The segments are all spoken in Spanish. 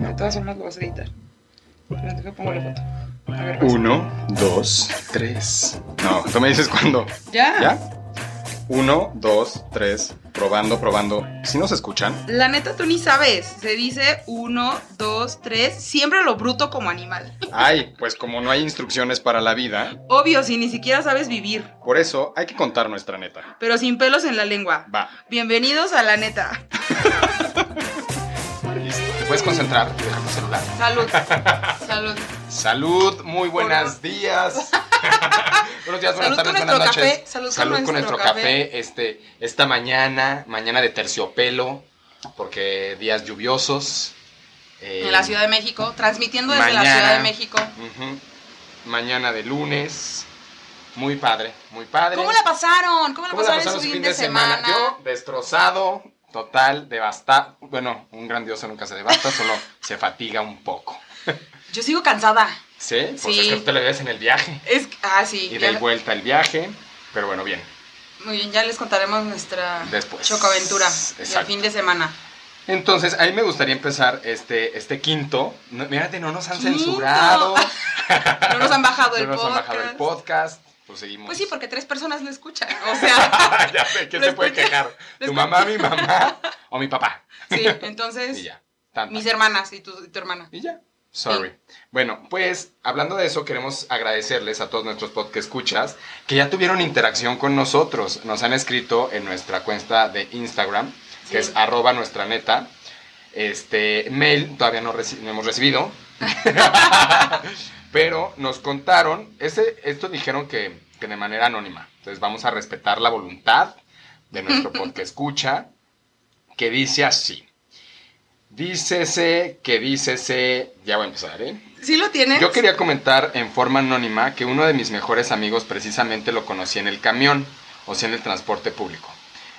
De todas formas lo vas a editar. Pero deja pongo la foto. A ver, vas. Uno, dos, tres. No, tú me dices cuándo. ¿Ya? ¿Ya? Uno, dos, tres. Probando, probando. ¿Sí nos escuchan? La neta, tú ni sabes. Se dice uno, dos, tres. Siempre lo bruto como animal. Ay, pues como no hay instrucciones para la vida, Obvio, si ni siquiera sabes vivir. por eso hay que contar nuestra neta. Pero sin pelos en la lengua. Va. Bienvenidos a la neta. ¿Te puedes concentrar? Deja tu celular. Salud. Salud. Salud, muy buenos días. buenos días, buenas Salud con tardes, nuestro buenas noches. café, salud con nuestro café. Este, esta mañana, mañana de terciopelo, porque días lluviosos. eh, En la Ciudad de México. Transmitiendo desde la mañana. Ciudad de México. ujú, Mañana de lunes. Muy padre, muy padre. ¿Cómo la pasaron? ¿Cómo la ¿Cómo la pasaron en pasaron su su fin de semana? Yo, destrozado, total, devastado. Bueno, un grandioso nunca se devasta, solo se fatiga un poco. Yo sigo cansada. ¿Sí? Pues Sí. es que te lo ves en el viaje. Es ah, sí. Y de vuelta el viaje. Pero bueno, bien. muy bien, ya les contaremos nuestra Después. chocaventura del fin de semana. Entonces, a mí me gustaría empezar este, este quinto. No, mírate, no nos han Quinto. censurado. No nos han bajado el no nos han podcast. bajado el podcast. Pues seguimos. Pues sí, porque tres personas lo escuchan. O sea, ya sé, ¿quién se puede quejar? ¿Tu mamá, mi mamá o mi papá? sí, entonces, Y ya. Tanta. mis hermanas y tu, y tu hermana. Y ya. Sorry. Bueno, pues hablando de eso, queremos agradecerles a todos nuestros podcast escuchas que ya tuvieron interacción con nosotros. Nos han escrito en nuestra cuenta de Instagram, que Sí. es arroba nuestra neta. Este mail todavía no, reci- no hemos recibido. Pero nos contaron, ese, esto dijeron que, que de manera anónima. Entonces vamos a respetar la voluntad de nuestro podcast escucha, que dice así. Dícese que dícese, ya voy a empezar, ¿eh? ¿Sí lo tienes? Yo quería comentar en forma anónima que uno de mis mejores amigos precisamente lo conocí en el camión, o sea, en el transporte público.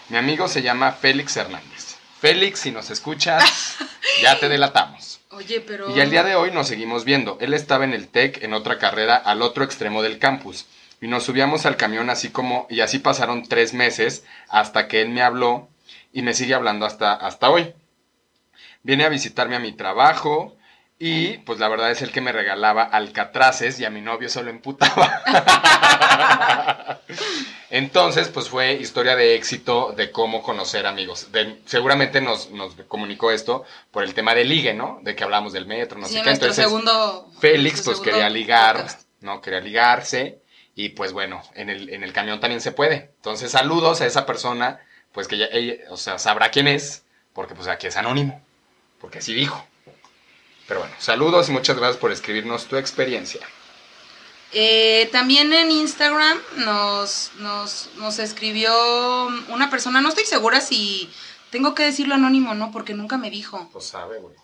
Mi amigo se llama Félix Hernández. Félix, si nos escuchas, ya te delatamos. Oye, pero... Y al día de hoy nos seguimos viendo. Él estaba en el TEC en otra carrera al otro extremo del campus. Y nos subíamos al camión así como, y así pasaron tres meses hasta que él me habló y me sigue hablando hasta, hasta hoy. Viene a visitarme a mi trabajo y pues la verdad es el que me regalaba alcatraces y a mi novio se lo emputaba. Entonces, pues fue historia de éxito de cómo conocer amigos. De- seguramente nos, nos comunicó esto por el tema de ligue, ¿no? De que hablamos del metro, no Sí, sé qué. Entonces, segundo... Félix pues quería ligar, podcast. ¿no? Quería ligarse y pues bueno, en el, en el camión también se puede. Entonces saludos a esa persona, pues que ya, ella, o sea, sabrá quién es, porque pues aquí es anónimo, porque así dijo. Pero bueno, saludos y muchas gracias por escribirnos tu experiencia. Eh, también en Instagram nos, nos, nos escribió una persona, no estoy segura si tengo que decirlo anónimo o no, porque nunca me dijo. Pues sabe, güey.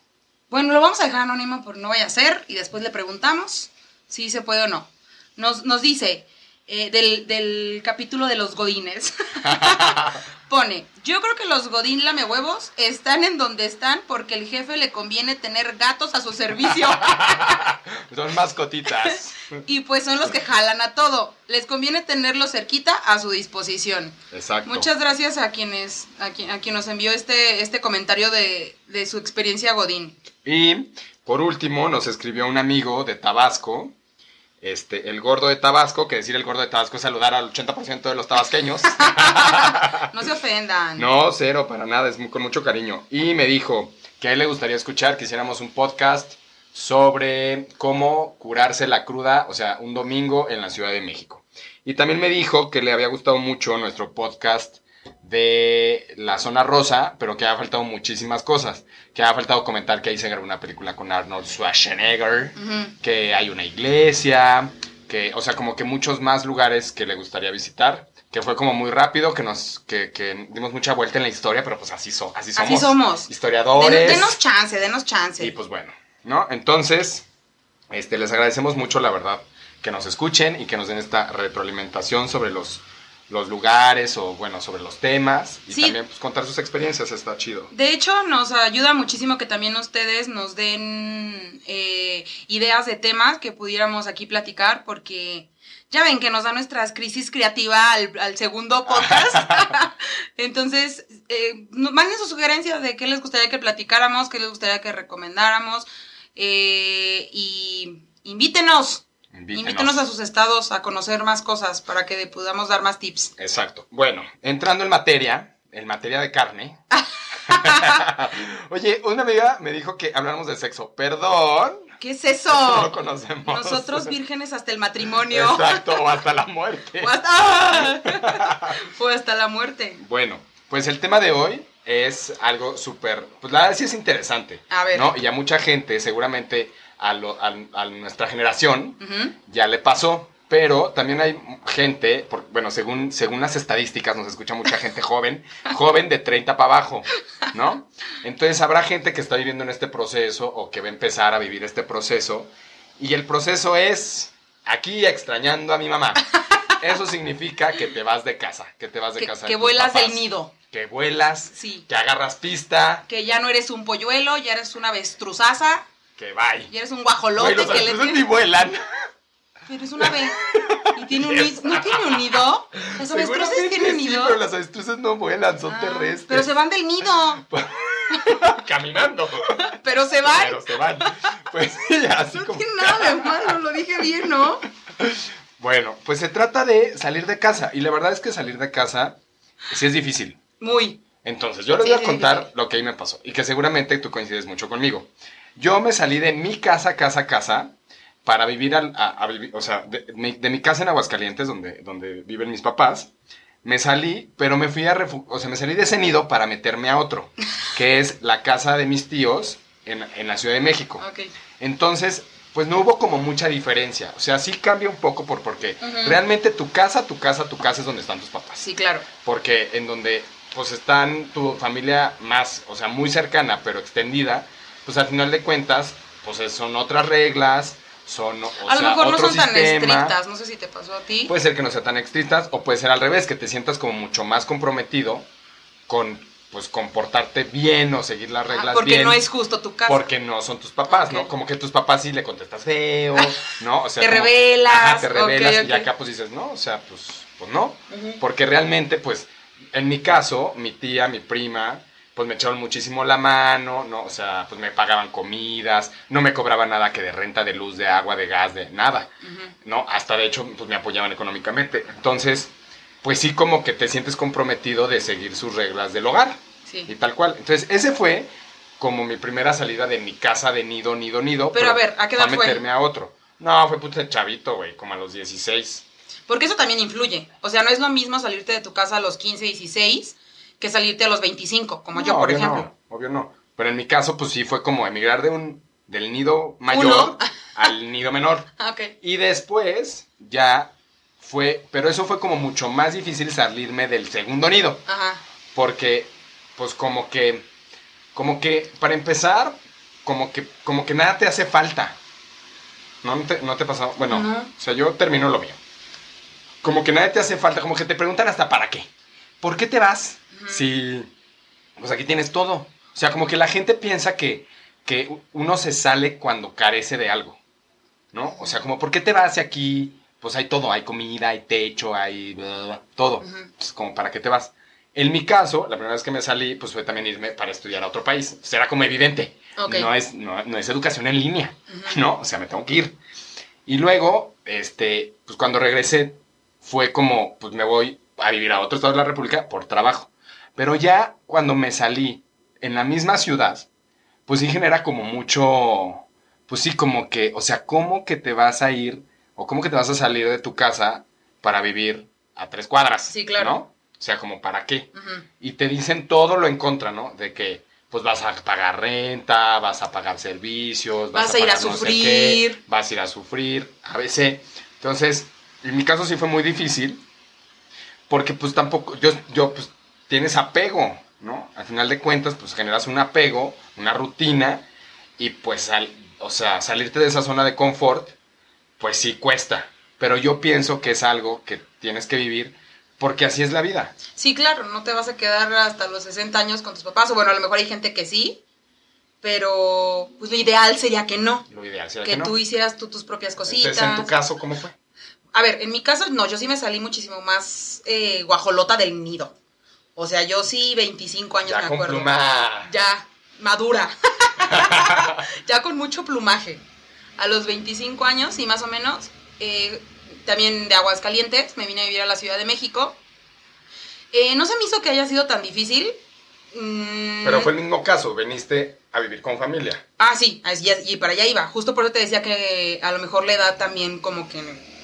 Bueno, lo vamos a dejar anónimo por no vaya a ser y después le preguntamos si se puede o no. Nos, nos dice eh, del, del capítulo de los godines. Pone, yo creo que los godín lame huevos están en donde están porque el jefe le conviene tener gatos a su servicio Son mascotitas. y pues son los que jalan a todo. Les conviene tenerlo cerquita a su disposición. Exacto. Muchas gracias a quienes a quien, a quien nos envió este, este comentario de, de su experiencia godín. Y por último nos escribió un amigo de Tabasco, este, el gordo de Tabasco, que decir el gordo de Tabasco es saludar al 80% de los tabasqueños. No se ofendan. No, cero, para nada, es con mucho cariño. Y me dijo que a él le gustaría escuchar que hiciéramos un podcast sobre cómo curarse la cruda, o sea, un domingo en la Ciudad de México. Y también me dijo que le había gustado mucho nuestro podcast de la zona rosa, pero que ha faltado muchísimas cosas. Que ha faltado comentar que ahí se grabó una película con Arnold Schwarzenegger, que hay una iglesia, que, o sea, como que muchos más lugares que le gustaría visitar. Que fue como muy rápido, que nos, que, que dimos mucha vuelta en la historia, pero pues así, so, así somos. Así somos. Historiadores. Den- denos chance, denos chance. Y pues bueno, ¿no? Entonces, este, les agradecemos mucho, la verdad, que nos escuchen y que nos den esta retroalimentación sobre los los lugares o bueno, sobre los temas y Sí. también pues, contar sus experiencias, está chido. De hecho, nos ayuda muchísimo que también ustedes nos den eh, ideas de temas que pudiéramos aquí platicar, porque ya ven que nos da nuestras crisis creativa al, al segundo podcast. Entonces, eh, manden sus sugerencias de qué les gustaría que platicáramos, qué les gustaría que recomendáramos. eh, y invítenos, Invítenos. invítenos a sus estados a conocer más cosas para que podamos dar más tips. Exacto. Bueno, entrando en materia, en materia de carne. Oye, una amiga me dijo que habláramos de sexo. Perdón. ¿Qué es No eso? conocemos. Nosotros vírgenes hasta el matrimonio. Exacto, o hasta la muerte. O hasta. O hasta la muerte. Bueno, pues el tema de hoy es algo súper, pues la verdad sí es interesante. A ver. ¿no? Y a mucha gente, seguramente a, lo- a- a nuestra generación, ya le pasó. Pero también hay gente, por- bueno, según, según las estadísticas, nos escucha mucha gente joven, joven de 30 para abajo, ¿no? Entonces habrá gente que está viviendo en este proceso o que va a empezar a vivir este proceso. Y el proceso es aquí extrañando a mi mamá. Eso significa que te vas de casa, que te vas de Que, casa. que vuelas papás, del nido. Que vuelas, Sí. que agarras pista, Que ya no eres un polluelo, ya eres una avestruzaza, que bye. ya eres un guajolote los que le ni vuelan. Pero es un ave. Y tiene un nido. ¿No tiene un nido? ¿Los avestruces tienen sí, nido? pero las avestruces no vuelan, son Ah, terrestres. Pero se van del nido. Caminando. Pero se van. Pero se van. Pues sí, así No como. tiene nada de malo, lo dije bien, ¿no? Bueno, pues se trata de salir de casa. Y la verdad es que salir de casa sí es difícil. Muy. Entonces, yo les Sí, voy a sí, contar lo que ahí me pasó. Y que seguramente tú coincides mucho conmigo. Yo me salí de mi casa, casa, casa, para vivir, al, a, a vivir- o sea, de, mi, de mi casa en Aguascalientes, donde, donde viven mis papás. Me salí, pero me fui a refu- o sea, me salí de ese nido para meterme a otro, que es la casa de mis tíos en, en la Ciudad de México. Ok. Entonces, pues no hubo como mucha diferencia. O sea, sí cambia un poco por porque Ujú. realmente tu casa, tu casa, tu casa es donde están tus papás. Sí, claro. Porque en donde pues están tu familia más, o sea, muy cercana, pero extendida, pues al final de cuentas, pues es- son otras reglas, son o a lo sea, mejor no otro son tan sistema. estrictas, no sé si te pasó a ti. Puede ser que no sea tan estrictas o puede ser al revés, que te sientas como mucho más comprometido con pues comportarte bien o seguir las Ah, reglas porque bien. no es justo tu casa. Porque no son tus papás, ¿no? Ok. Como que tus papás sí le contestas feo, ¿no? O sea, Te como- rebelas, Ajá, te rebelas ok, ok. y acá pues dices, no, o sea, pues, pues no. Ujú. Porque realmente, pues, en mi caso, mi tía, mi prima, pues me echaron muchísimo la mano, ¿no? O sea, pues me pagaban comidas, no me cobraban nada que de renta, de luz, de agua, de gas, de nada. ¿no? Hasta de hecho, pues me apoyaban económicamente. Entonces, pues sí como que te sientes comprometido de seguir sus reglas del hogar y Sí. tal cual. Entonces, ese fue como mi primera salida de mi casa de nido, nido, nido. Pero a ver, ¿a qué edad fue? meterme a otro. No, fue puta chavito, güey, como a los 16. Porque eso también influye. O sea, no es lo mismo salirte de tu casa a los 15, 16 que salirte a los 25, como yo, por obvio ejemplo. No, obvio no. Pero en mi caso, pues sí fue como emigrar de un, del nido mayor Uno. al nido menor. Ah. Y después ya fue, pero eso fue como mucho más difícil salirme del segundo nido. Ajá. Porque, pues como que, como que, para empezar, como que, como que nada te hace falta. ¿No, ¿No te, no te pasó? Bueno, No. o sea, yo termino lo mío. Como que nada te hace falta, como que te preguntan hasta para qué. ¿Por qué te vas? Ujú. Si, pues aquí tienes todo. O sea, como que la gente piensa que, que uno se sale cuando carece de algo. ¿No? O sea, como, ¿por qué te vas si aquí? Pues hay todo, hay comida, hay techo, hay bla, bla, bla, todo. Ujú. Entonces, como, ¿para qué te vas? En mi caso, la primera vez que me salí, pues fue también irme para estudiar a otro país. Pues era como evidente. Ok. No, es, no, no es educación en línea, Ujú. ¿no? O sea, me tengo que ir. Y luego, este, pues cuando regresé, fue como, pues me voy a vivir a otro estado de la República por trabajo. Pero ya cuando me salí en la misma ciudad, pues sí genera como mucho, pues sí, como que, o sea, ¿cómo que te vas a ir o cómo que te vas a salir de tu casa para vivir a tres cuadras? Sí, claro. ¿No? O sea, como para qué. Y te dicen todo lo en contra, ¿no? De que pues vas a pagar renta, vas a pagar servicios, Vas a ir a pagar no sé sufrir. qué, vas a ir a sufrir, a veces. Entonces, en mi caso sí fue muy difícil, porque pues tampoco, yo, yo pues tienes apego, ¿no? Al final de cuentas, pues generas un apego, una rutina, y pues, al, o sea, salirte de esa zona de confort, pues sí cuesta. Pero yo pienso que es algo que tienes que vivir porque así es la vida. Sí, claro, no te vas a quedar hasta los 60 años con tus papás, o bueno, a lo mejor hay gente que sí, pero pues lo ideal sería que no. Lo ideal sería que, que, no. tú hicieras tú tus propias cositas. Entonces, en tu caso, ¿cómo fue? A ver, en mi caso, no, yo sí me salí muchísimo más eh, guajolota del nido. O sea, yo sí, 25 años Ya me con acuerdo. pluma. Ya, madura. ya con mucho plumaje. A los 25 años y más o menos, eh, también de Aguascalientes, me vine a vivir a la Ciudad de México. Eh, no se me hizo que haya sido tan difícil. Mm, Pero fue el mismo caso, veniste a vivir con familia. Ah, sí, y para allá iba. Justo por eso te decía que a lo mejor la edad también como que...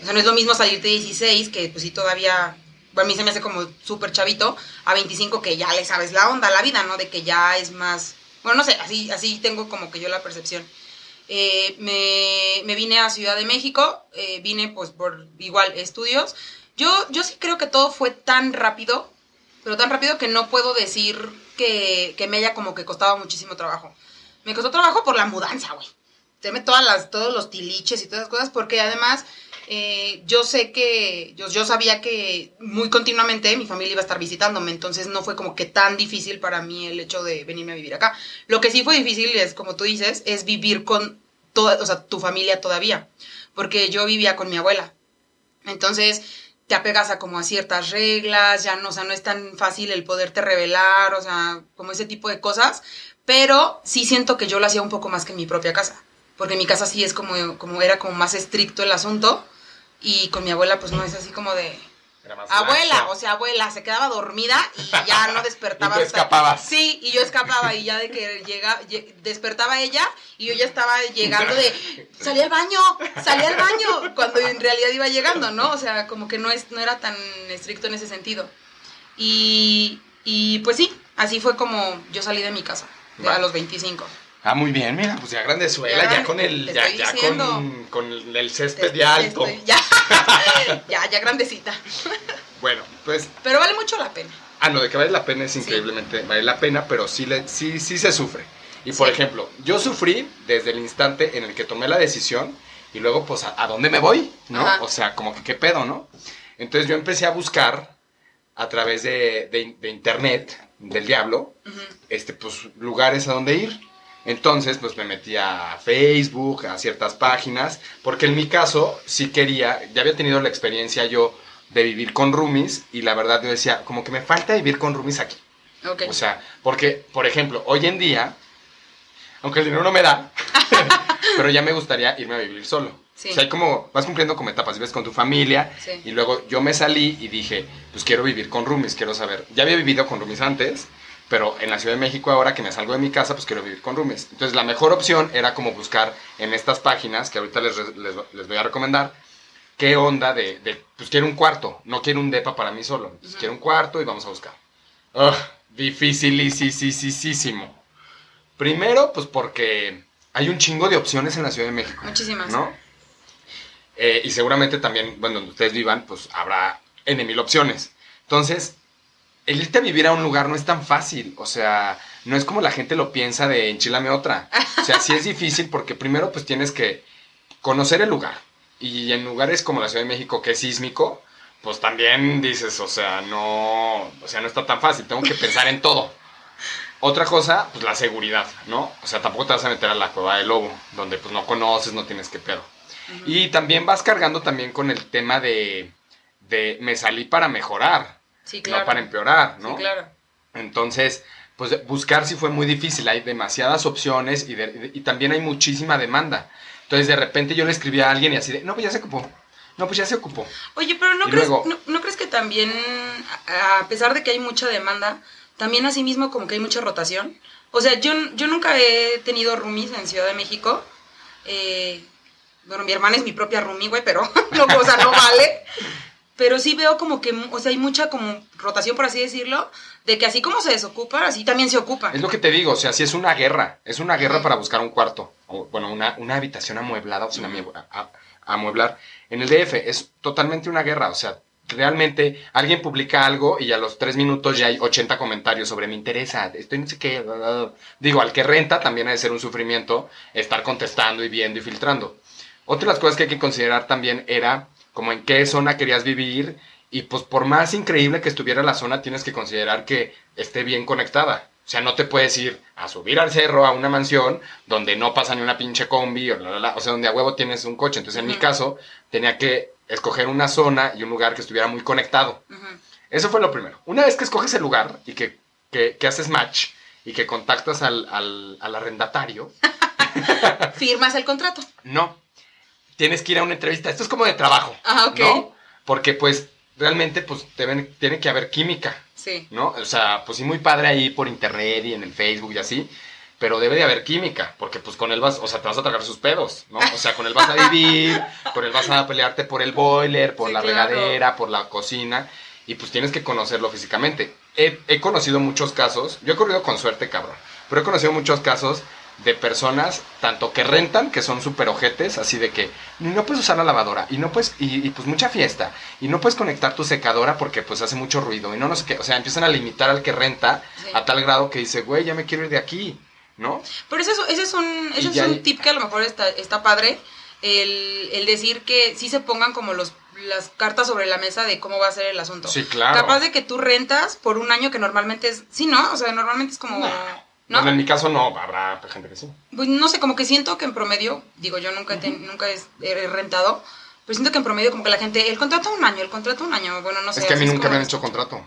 O sea, no es lo mismo salirte de 16, que pues sí todavía... Bueno, a mí se me hace como súper chavito, a 25 que ya le sabes la onda, la vida, ¿no? De que ya es más... Bueno, no sé, así, así tengo como que yo la percepción. Eh, me, me vine a Ciudad de México, eh, vine pues por igual estudios. Yo, yo sí creo que todo fue tan rápido, pero tan rápido que no puedo decir que, que me haya como que costado muchísimo trabajo. Me costó trabajo por la mudanza, güey. Teme todas las, todos los tiliches y todas esas cosas, porque además eh, yo sé que, yo, sabía que muy continuamente mi familia iba a estar visitándome, entonces no fue como que tan difícil para mí el hecho de venirme a vivir acá. Lo que sí fue difícil es, como tú dices, es vivir con toda, o sea, tu familia todavía, porque yo vivía con mi abuela. Entonces te apegas a como a ciertas reglas, ya no, o sea, no es tan fácil el poderte revelar, o sea, como ese tipo de cosas, pero sí siento que yo lo hacía un poco más que en mi propia casa, porque en mi casa sí es como, como era como más estricto el asunto, y con mi abuela pues no es así como de... Abuela, o sea, abuela, se quedaba dormida y ya no despertaba. Y tú hasta- escapabas. Sí, y yo escapaba y ya de que llega, lle- despertaba ella y yo ya estaba llegando de, salí al baño, salí al baño, cuando en realidad iba llegando, ¿no? O sea, como que no, es, no era tan estricto en ese sentido. Y, y pues sí, así fue como yo salí de mi casa, a los 25. Ah, muy bien, mira, pues ya grandezuela, Ya, ya, con el, ya, ya con, con el césped ya alto. ya, ya, ya grandecita. Bueno, pues, Pero vale mucho la pena. ah, no, de que vale la pena es Sí. increíblemente, vale la pena, pero sí, le, sí, sí se sufre. Y por ejemplo, yo sufrí desde el instante en el que tomé la decisión y luego, pues, ¿a, a dónde me voy? ¿No? Ajá. O sea, como que qué pedo, ¿no? Entonces yo empecé a buscar a través de, de- de internet, del diablo, este, pues, lugares a donde ir. Entonces, pues me metí a Facebook, a ciertas páginas, porque en mi caso sí quería, ya había tenido la experiencia yo de vivir con roomies y la verdad yo decía, como que me falta vivir con roomies aquí. Ok. O sea, porque, por ejemplo, hoy en día, aunque el dinero no me da, pero ya me gustaría irme a vivir solo. Sí. O sea, hay como, vas cumpliendo como etapas, vives con tu familia Sí. y luego yo me salí y dije, pues quiero vivir con roomies, quiero saber. Ya había vivido con roomies antes, pero en la Ciudad de México ahora que me salgo de mi casa, pues quiero vivir con roomies. Entonces la mejor opción era como buscar en estas páginas, que ahorita les, les, les voy a recomendar, qué onda de, de, pues quiero un cuarto, no quiero un depa para mí solo. Ujú. quiero un cuarto y vamos a buscar. Ugh, dificilísimo. Primero, pues porque hay un chingo de opciones en la Ciudad de México. Muchísimas. ¿No? Eh, y seguramente también, bueno, donde ustedes vivan, pues habrá N mil opciones. Entonces, el irte a vivir a un lugar no es tan fácil. O sea, no es como la gente lo piensa de enchilame otra. O sea, sí es difícil porque primero pues tienes que conocer el lugar. Y en lugares como la Ciudad de México, que es sísmico, pues también dices, o sea, no, o sea, no está tan fácil. Tengo que pensar en todo. Otra cosa, pues la seguridad, ¿no? O sea, tampoco te vas a meter a la cueva del lobo, donde pues no conoces, no tienes que pedo. Y también vas cargando también con el tema de, de me salí para mejorar, Sí, claro. no para empeorar, ¿no? Sí, claro. Entonces, pues buscar sí fue muy difícil, hay demasiadas opciones y, de- y también hay muchísima demanda. Entonces, de repente yo le escribí a alguien y así de, no, pues ya se ocupó, no, pues ya se ocupó. Oye, pero ¿no crees, luego- no, no crees que también, a pesar de que hay mucha demanda, también asimismo como que hay mucha rotación? O sea, yo, yo nunca he tenido roomies en Ciudad de México. Eh, bueno, mi hermana es mi propia roomie, güey, pero no, o sea, no vale. Pero sí veo como que, o sea, hay mucha como rotación, por así decirlo, de que así como se desocupa, así también se ocupa. Es lo que te digo, o sea, si es una guerra, es una guerra para buscar un cuarto, o bueno, una, una habitación amueblada, o sin amue- a- a- amueblar. En el DF es totalmente una guerra, o sea, realmente alguien publica algo y a los tres minutos ya hay 80 comentarios sobre me interesa, estoy no sé qué. bla, bla, bla". Digo, al que renta también ha de ser un sufrimiento estar contestando y viendo y filtrando. Otra de las cosas que hay que considerar también era como en qué zona querías vivir Y pues por más increíble que estuviera la zona, tienes que considerar que esté bien conectada. O sea, no te puedes ir a subir al cerro a una mansión donde no pasa ni una pinche combi o, la, la, la, o sea, donde a huevo tienes un coche. Entonces, en mi caso, tenía que escoger una zona y un lugar que estuviera muy conectado. Eso fue lo primero. Una vez que escoges el lugar y que, que- que haces match y que contactas al, al- al arrendatario, Firmas el contrato. no. Tienes que ir a una entrevista. Esto es como de trabajo. Ah, ok. ¿no? Porque pues realmente pues deben- tiene que haber química. Sí. ¿no? O sea, pues sí, muy padre ahí por internet y en el Facebook y así, pero debe de haber química, porque pues con él vas, o sea, te vas a tragar sus pedos, ¿no? O sea, con él vas a vivir, con él vas a pelearte por el boiler, por Sí, la claro. regadera, por la cocina, y pues tienes que conocerlo físicamente. He, he conocido muchos casos, yo he corrido con suerte, cabrón, pero he conocido muchos casos de personas, tanto que rentan, que son súper ojetes, así de que no puedes usar la lavadora, y no puedes, y, y, pues mucha fiesta, y no puedes conectar tu secadora porque pues hace mucho ruido, y no, no sé qué, o sea, empiezan a limitar al que renta Sí. a tal grado que dice, güey, ya me quiero ir de aquí, ¿no? Pero ese es, ese es un, ese es un hay- tip que a lo mejor está, está padre. El, el decir que sí se pongan como los, las cartas sobre la mesa de cómo va a ser el asunto. Sí, claro. Capaz de que tú rentas por un año que normalmente es. Sí, ¿no? O sea, normalmente es como. No. ¿No? Bueno, en mi caso no, habrá gente que sí. Pues no sé, como que siento que en promedio, digo, yo nunca he, ten- nunca he, rentado, pero siento que en promedio como que la gente, el contrato un año, el contrato un año, bueno, no sé. es que a mí nunca me han hecho contrato.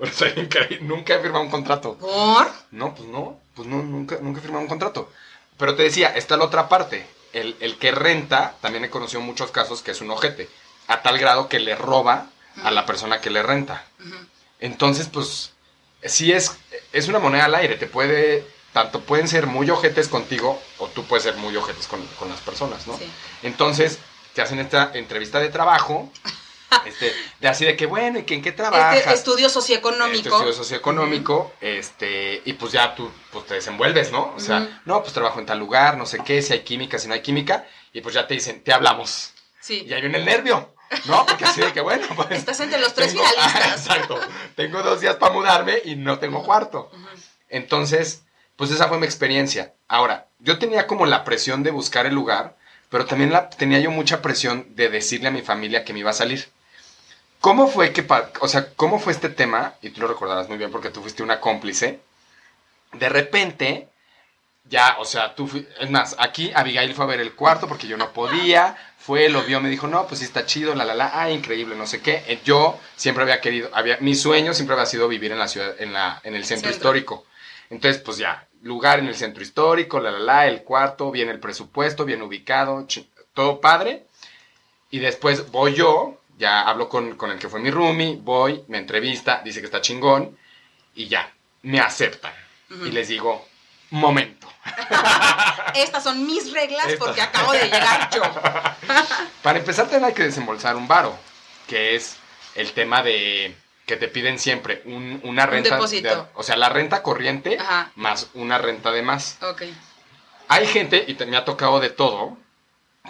o sea, increíble, nunca he firmado un contrato. ¿Por? No, pues no, pues no, nunca, nunca he firmado un contrato. Pero te decía, está la otra parte. El, el que renta, también he conocido muchos casos que es un ojete, a tal grado que le roba a la persona que le renta. Entonces, pues, sí es, es una moneda al aire, te puede, tanto pueden ser muy ojetes contigo, o tú puedes ser muy ojetes con, con las personas, ¿no? Sí. Entonces, te hacen esta entrevista de trabajo, este, de así de que, bueno, ¿y que en qué trabajas? Este estudio socioeconómico. Este estudio socioeconómico, este, y pues ya tú pues te desenvuelves, ¿no? O sea, no, pues trabajo en tal lugar, no sé qué, si hay química, si no hay química, y pues ya te dicen, te hablamos. Sí. Y ahí viene el nervio, ¿no? Porque así de que, bueno, pues... Estás entre los tres tengo- finalistas. exacto. Tengo dos días para mudarme y no tengo cuarto. Entonces, pues esa fue mi experiencia. Ahora, yo tenía como la presión de buscar el lugar, pero también la, tenía yo mucha presión de decirle a mi familia que me iba a salir. ¿Cómo fue que, o sea, cómo fue este tema? Y tú lo recordarás muy bien porque tú fuiste una cómplice. De repente, ya, o sea, tú, es más, aquí Abigail fue a ver el cuarto porque yo no podía, fue, lo vio, me dijo, no, pues sí está chido, la, la, la, ah, increíble, no sé qué. Eh, Yo siempre había querido, había, mi sueño siempre había sido vivir en la ciudad, en la, en el centro, Centro. histórico. Entonces, pues ya, lugar en el centro histórico, la, la, la, el cuarto, bien el presupuesto, bien ubicado, todo padre. Y después voy yo, ya hablo con, con el que fue mi roomie, voy, me entrevista, dice que está chingón, y ya, me aceptan. Y les digo, momento. Estas son mis reglas porque acabo de llegar yo. Para empezar, hay que desembolsar un varo, que es el tema de que te piden siempre un- una renta. depósito. de- o sea, la renta corriente Ajá. más una renta de más. Ok. Hay gente, y te- me ha tocado de todo,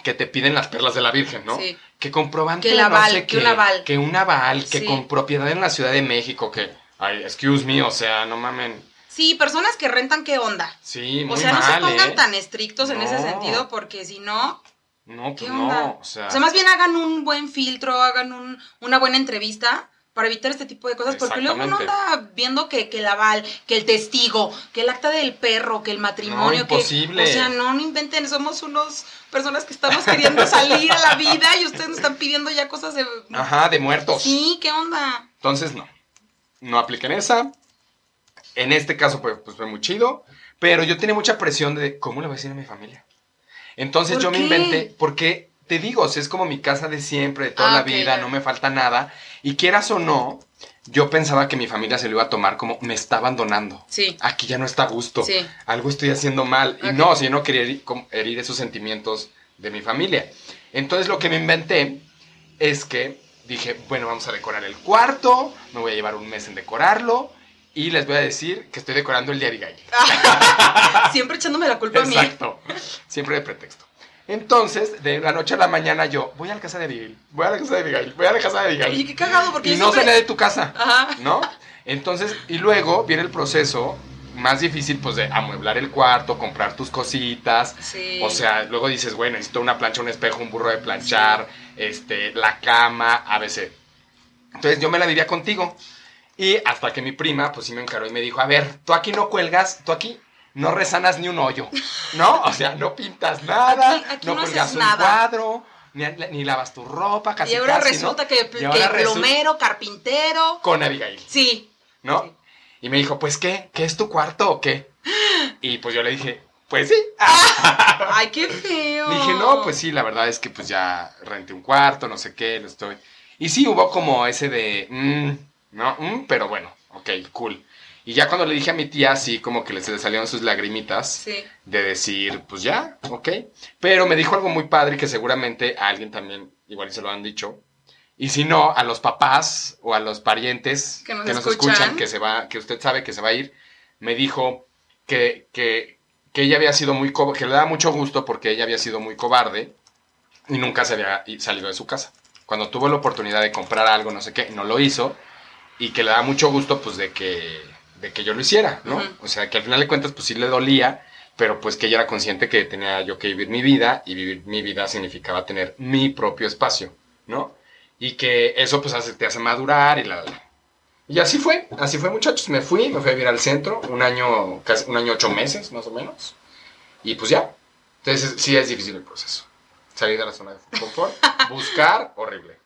que te piden las perlas de la Virgen, ¿no? Sí. Que comprobante Que de no sé que un aval. Que un aval, que Sí. con propiedad en la Ciudad de México, que, ay, excuse me, o sea, no mamen. Sí, personas que rentan, ¿qué onda? Sí, muy O sea, no se pongan ¿eh? tan estrictos en ese sentido porque si no, No, ¿qué pues onda? no, o sea... O sea, más bien hagan un buen filtro, hagan un- una buena entrevista para evitar este tipo de cosas, porque luego uno anda viendo que, que el aval, que el testigo, que el acta del perro, que el matrimonio, No, que... imposible. O sea, no, no inventen, somos unos personas que estamos queriendo salir a la vida y ustedes nos están pidiendo ya cosas de... Ajá, de muertos. Sí, ¿qué onda? Entonces, no. No apliquen esa. En este caso, pues, pues fue muy chido. Pero yo tenía mucha presión de cómo le voy a decir a mi familia. Entonces ¿Por yo me inventé, porque te digo, o sea, es como mi casa de siempre, de toda Ah, la vida, no me falta nada. Y quieras o no, yo pensaba que mi familia se lo iba a tomar como me está abandonando. Sí. Aquí ya no está a gusto. Sí. Algo estoy haciendo mal. Y no, si yo no quería herir esos sentimientos de mi familia. Entonces lo que me inventé es que dije, bueno, vamos a decorar el cuarto, me voy a llevar un mes en decorarlo y les voy a decir que estoy decorando el día de Abigail. Siempre echándome la culpa a mí. Exacto. Siempre de pretexto. Entonces, de la noche a la mañana yo voy a la casa de Abigail, voy a la casa de Abigail, voy a la casa de Abigail. Oye, qué cagado, porque y no siempre- cené de tu casa. Ajá. ¿no? Entonces, y luego viene el proceso más difícil, pues, de amueblar el cuarto, comprar tus cositas. Sí. O sea, luego dices, bueno, necesito una plancha, un espejo, un burro de planchar, este, la cama, ABC. Entonces yo me la vivía contigo. Y hasta que mi prima, pues sí me encaró y me dijo, a ver, tú aquí no cuelgas, tú aquí no resanas ni un hoyo, ¿no? O sea, no pintas nada, Aquí- aquí no no cuelgas un nada. cuadro, ni, ni lavas tu ropa, casi y ahora casi, ¿no? resulta que, que ahora plomero, carpintero. Con Abigail, Sí. ¿no? Sí. Y me dijo, pues, ¿qué? ¿Qué es tu cuarto o qué? Y pues yo le dije, pues sí. Ay, qué feo. Le dije, no, pues sí, la verdad es que pues ya renté un cuarto, no sé qué, lo estoy. Y sí, hubo como ese de, mm, no, mm, pero bueno, ok, cool. Y ya cuando le dije a mi tía, sí, como que le, se le salieron sus lagrimitas Sí. de decir, pues ya, ok. Pero me dijo algo muy padre que seguramente a alguien también, igual se lo han dicho. Y si no, a los papás o a los parientes Que nos escuchan, escuchan. que se va, que usted sabe que se va a ir, me dijo que, que, que ella había sido muy cobarde, que le daba mucho gusto porque ella había sido muy cobarde y nunca se había salido de su casa. Cuando tuvo la oportunidad de comprar algo, no sé qué, no lo hizo y que le da mucho gusto pues de que, de que yo lo hiciera, ¿no? O sea, que al final de cuentas pues sí le dolía, pero pues que ella era consciente que tenía yo que vivir mi vida y vivir mi vida significaba tener mi propio espacio, ¿no? Y que eso pues hace- te hace madurar y la... la- Y así fue, así fue muchachos, me fui, me fui a vivir al centro, un año, casi un año ocho meses más o menos, y pues ya. Entonces sí es difícil el proceso. Salir de la zona de confort, buscar, horrible.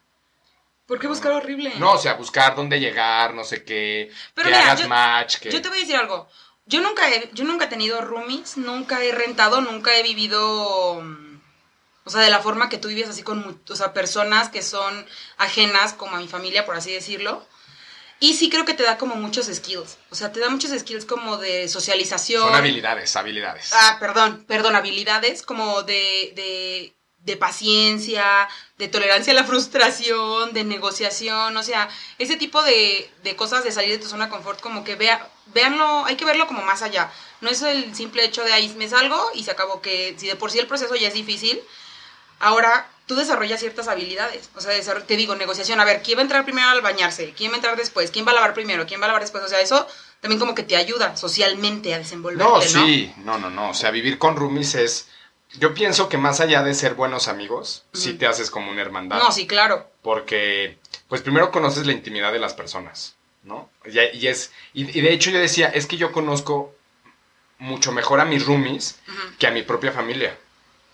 ¿Por qué buscar horrible? No, o sea, buscar dónde llegar, no sé qué, Pero que mira, hagas yo- match, que... Yo te voy a decir algo. Yo nunca he, yo nunca he tenido roomies, nunca he rentado, nunca he vivido, mm, o sea, de la forma que tú vives así con, o sea, personas que son ajenas como a mi familia, por así decirlo. Y sí creo que te da como muchos skills, o sea, te da muchos skills como de socialización. Son habilidades, habilidades. Ah, perdón, perdón, habilidades como de, de, de paciencia, de tolerancia a la frustración, de negociación, o sea, ese tipo de, de cosas de salir de tu zona de confort, como que vea, véanlo, hay que verlo como más allá. No es el simple hecho de ahí me salgo y se acabó, que si de por sí el proceso ya es difícil, ahora tú desarrollas ciertas habilidades. O sea, te digo, negociación, a ver, ¿quién va a entrar primero al bañarse? ¿Quién va a entrar después? ¿Quién va a lavar primero? ¿Quién va a lavar después? O sea, eso también como que te ayuda socialmente a desenvolverte, No, ¿no? sí, no, no, no. O sea, vivir con roomies es. Yo pienso que más allá de ser buenos amigos, sí Ujú. te haces como una hermandad. No, sí, claro. Porque, pues primero conoces la intimidad de las personas, ¿no? Y, y es. Y, y de hecho yo decía, es que yo conozco mucho mejor a mis roomies que a mi propia familia,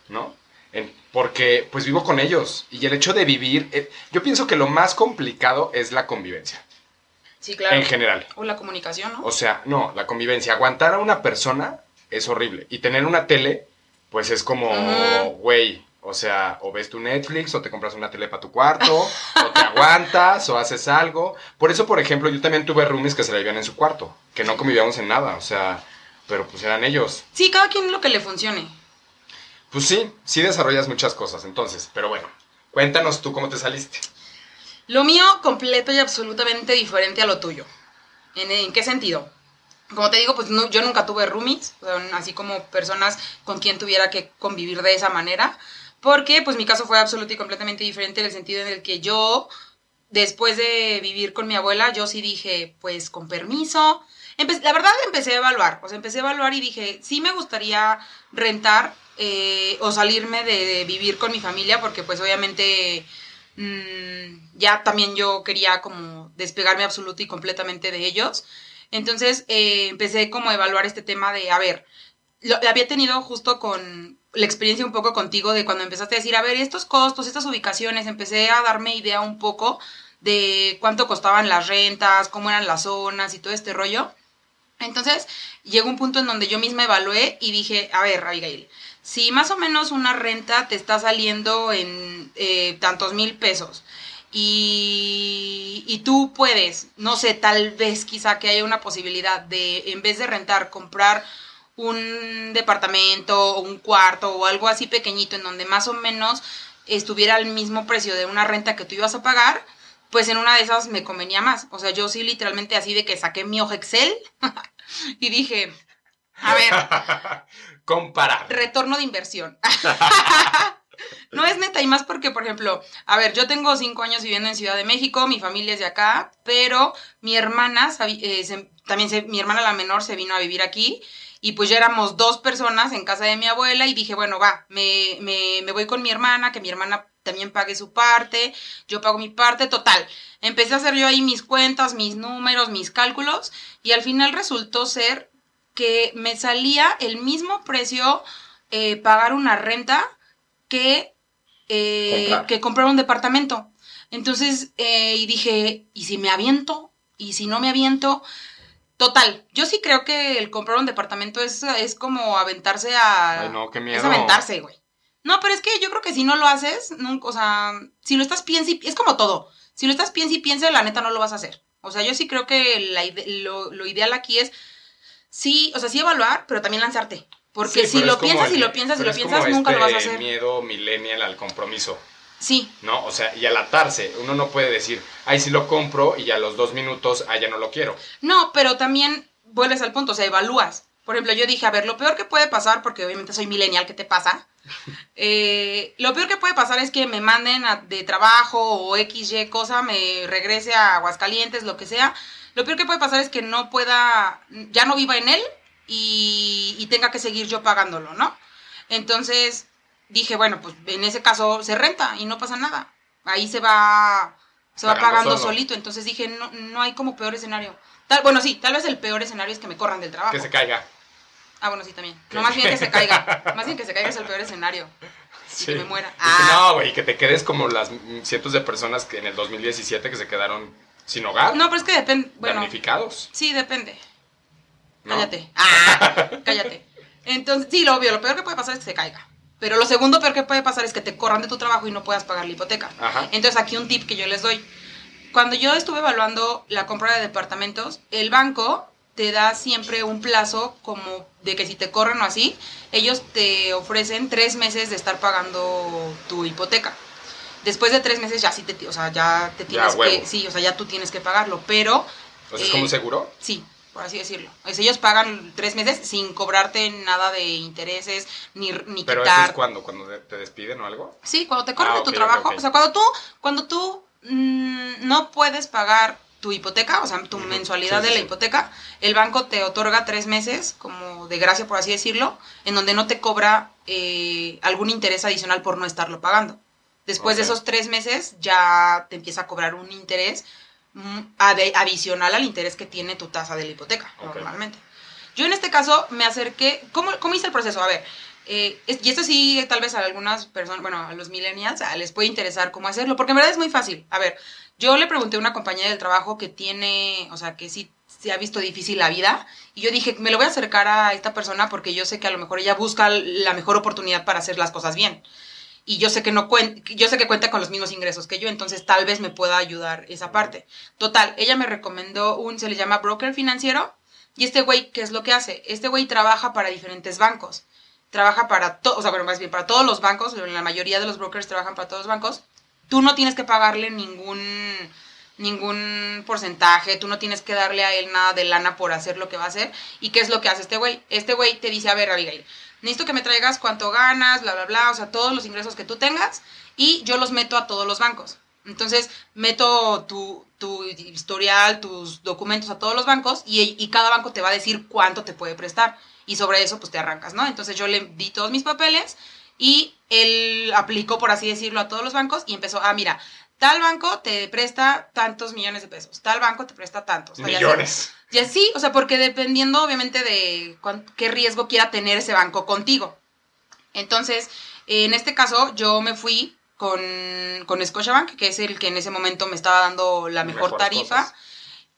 ¿no? En- porque pues vivo con ellos. Y el hecho de vivir. eh, yo pienso que lo más complicado es la convivencia, Sí, claro. en general. O la comunicación, ¿no? O sea, no, la convivencia. Aguantar a una persona es horrible. Y tener una tele, pues es como, güey, o sea, o ves tu Netflix, o te compras una tele para tu cuarto, o te aguantas, o haces algo. Por eso, por ejemplo, yo también tuve roomies que se la vivían en su cuarto, que no convivíamos en nada, o sea, pero pues eran ellos. Sí, cada quien lo que le funcione. Pues sí, sí desarrollas muchas cosas, entonces, pero bueno, cuéntanos tú cómo te saliste. Lo mío completo y absolutamente diferente a lo tuyo. ¿En, en qué sentido? Como te digo, pues no, yo nunca tuve roomies, así como personas con quien tuviera que convivir de esa manera, porque pues mi caso fue absolutamente y completamente diferente en el sentido en el que yo, después de vivir con mi abuela, yo sí dije, pues con permiso. La verdad empecé a evaluar, o sea, empecé a evaluar y dije, sí me gustaría rentar eh, o salirme de, vivir con mi familia, porque pues obviamente mm, ya también yo quería como despegarme absoluta y completamente de ellos. Entonces eh, empecé como a evaluar este tema de, a ver, lo, había tenido justo con la experiencia un poco contigo de cuando empezaste a decir, a ver, estos costos, estas ubicaciones, empecé a darme idea un poco de cuánto costaban las rentas, cómo eran las zonas y todo este rollo. Entonces llegó un punto en donde yo misma evalué y dije, a ver, Abigail, si más o menos una renta te está saliendo en eh, tantos mil pesos y, y tú puedes, no sé, tal vez quizá que haya una posibilidad de, en vez de rentar, comprar un departamento o un cuarto o algo así pequeñito en donde más o menos estuviera al mismo precio de una renta que tú ibas a pagar, pues en una de esas me convenía más. O sea, yo sí literalmente así de que saqué mi hoja Excel y dije, a ver, Comparar. retorno de inversión. No es neta, y más porque, por ejemplo, a ver, yo tengo cinco años viviendo en Ciudad de México, mi familia es de acá, pero mi hermana, eh, también mi hermana la menor se vino a vivir aquí, y pues ya éramos dos personas en casa de mi abuela, y dije, bueno, va, me, me, me voy con mi hermana, que mi hermana también pague su parte, yo pago mi parte, total. Empecé a hacer yo ahí mis cuentas, mis números, mis cálculos, y al final resultó ser que me salía el mismo precio eh, pagar una renta que eh, que comprar un departamento. Entonces, eh, y dije, ¿y si me aviento? ¿Y si no me aviento? Total, yo sí creo que el comprar un departamento es, es como aventarse a... Ay, no, qué miedo. Es aventarse, güey. No, pero es que yo creo que si no lo haces, nunca, o sea, si lo estás piensa y... Es como todo. Si lo estás piensa y piensa, la neta no lo vas a hacer. O sea, yo sí creo que la lo, lo, ideal aquí es, sí, o sea, sí evaluar, pero también lanzarte. Porque si lo piensas y lo piensas y lo piensas, nunca lo vas a este hacer. miedo millennial al compromiso. Sí. ¿No? O sea, y al atarse, uno no puede decir, ay, sí lo compro y a los dos minutos, ay, ya no lo quiero. No, pero también vuelves al punto, o sea, evalúas. Por ejemplo, yo dije, a ver, lo peor que puede pasar, porque obviamente soy millennial, ¿qué te pasa? Eh, lo peor que puede pasar es que me manden de trabajo o XY cosa, me regrese a Aguascalientes, lo que sea. Lo peor que puede pasar es que no pueda, ya no viva en él y, tenga que seguir yo pagándolo, ¿no? Entonces dije, bueno, pues en ese caso se renta y no pasa nada. Ahí se va, se va pagando solito. Entonces dije, no, no hay como peor escenario. Tal, bueno, sí, tal vez el peor escenario es que me corran del trabajo. Que se caiga. Ah, bueno, sí, también. No, más bien que se caiga. Más bien que se caiga es el peor escenario. Y que me muera. No, güey, que te quedes como las cientos de personas que en el 2017 que se quedaron sin hogar. No, pero es que depende. Bueno, damnificados. Sí, depende. Cállate. Ah, cállate. Entonces, sí, lo obvio, lo peor que puede pasar es que se caiga. Pero lo segundo peor que puede pasar es que te corran de tu trabajo y no puedas pagar la hipoteca. Entonces, aquí un tip que yo les doy. Cuando yo estuve evaluando la compra de departamentos, el banco te da siempre un plazo como de que si te corren o así, ellos te ofrecen tres meses de estar pagando tu hipoteca. Después de tres meses ya sí te, o sea, ya te tienes que, sí, o sea, ya tú tienes que pagarlo, pero... ¿Es como un seguro? Sí, por así decirlo. Es, ellos pagan tres meses sin cobrarte nada de intereses, ni, ni ¿Pero eso es cuando? ¿Cuando te despiden o algo? Sí, cuando te corren ah, de tu trabajo. O sea, cuando tú, cuando tú mm, no puedes pagar tu hipoteca, o sea, tu mensualidad de la hipoteca, el banco te otorga tres meses, como de gracia, por así decirlo, en donde no te cobra eh, algún interés adicional por no estarlo pagando. Después de esos tres meses ya te empieza a cobrar un interés adicional al interés que tiene tu tasa de la hipoteca, normalmente. Yo en este caso me acerqué, ¿cómo, cómo hice el proceso? A ver, eh, y esto sí, tal vez a algunas personas, bueno, a los millennials les puede interesar cómo hacerlo, porque en verdad es muy fácil. A ver, yo le pregunté a una compañía del trabajo que tiene, o sea, que sí se ha visto difícil la vida, y yo dije, me lo voy a acercar a esta persona porque yo sé que a lo mejor ella busca la mejor oportunidad para hacer las cosas bien y yo sé que no yo sé que cuenta con los mismos ingresos que yo, entonces tal vez me pueda ayudar esa parte. Total, ella me recomendó un, se le llama broker financiero, y este güey, ¿qué es lo que hace? Este güey trabaja para diferentes bancos. Trabaja para todos, o sea, bueno, más bien para todos los bancos, la mayoría de los brokers trabajan para todos los bancos. Tú no tienes que pagarle ningún ningún porcentaje, tú no tienes que darle a él nada de lana por hacer lo que va a hacer. ¿Y qué es lo que hace este güey? Este güey te dice, a ver, Abigail, necesito que me traigas cuánto ganas, bla, bla, bla, o sea, todos los ingresos que tú tengas y yo los meto a todos los bancos. Entonces, meto tu, historial, tus documentos a todos los bancos y, y, cada banco te va a decir cuánto te puede prestar. Y sobre eso, pues te arrancas, ¿no? Entonces yo le di todos mis papeles y él aplicó, por así decirlo, a todos los bancos y empezó, ah, mira, tal banco te presta tantos millones de pesos, tal banco te presta tantos. millones. Ya, sí, o sea, porque dependiendo obviamente de qué riesgo quiera tener ese banco contigo. Entonces, en este caso, yo me fui con, con Scotiabank, que es el que en ese momento me estaba dando la mejor tarifa,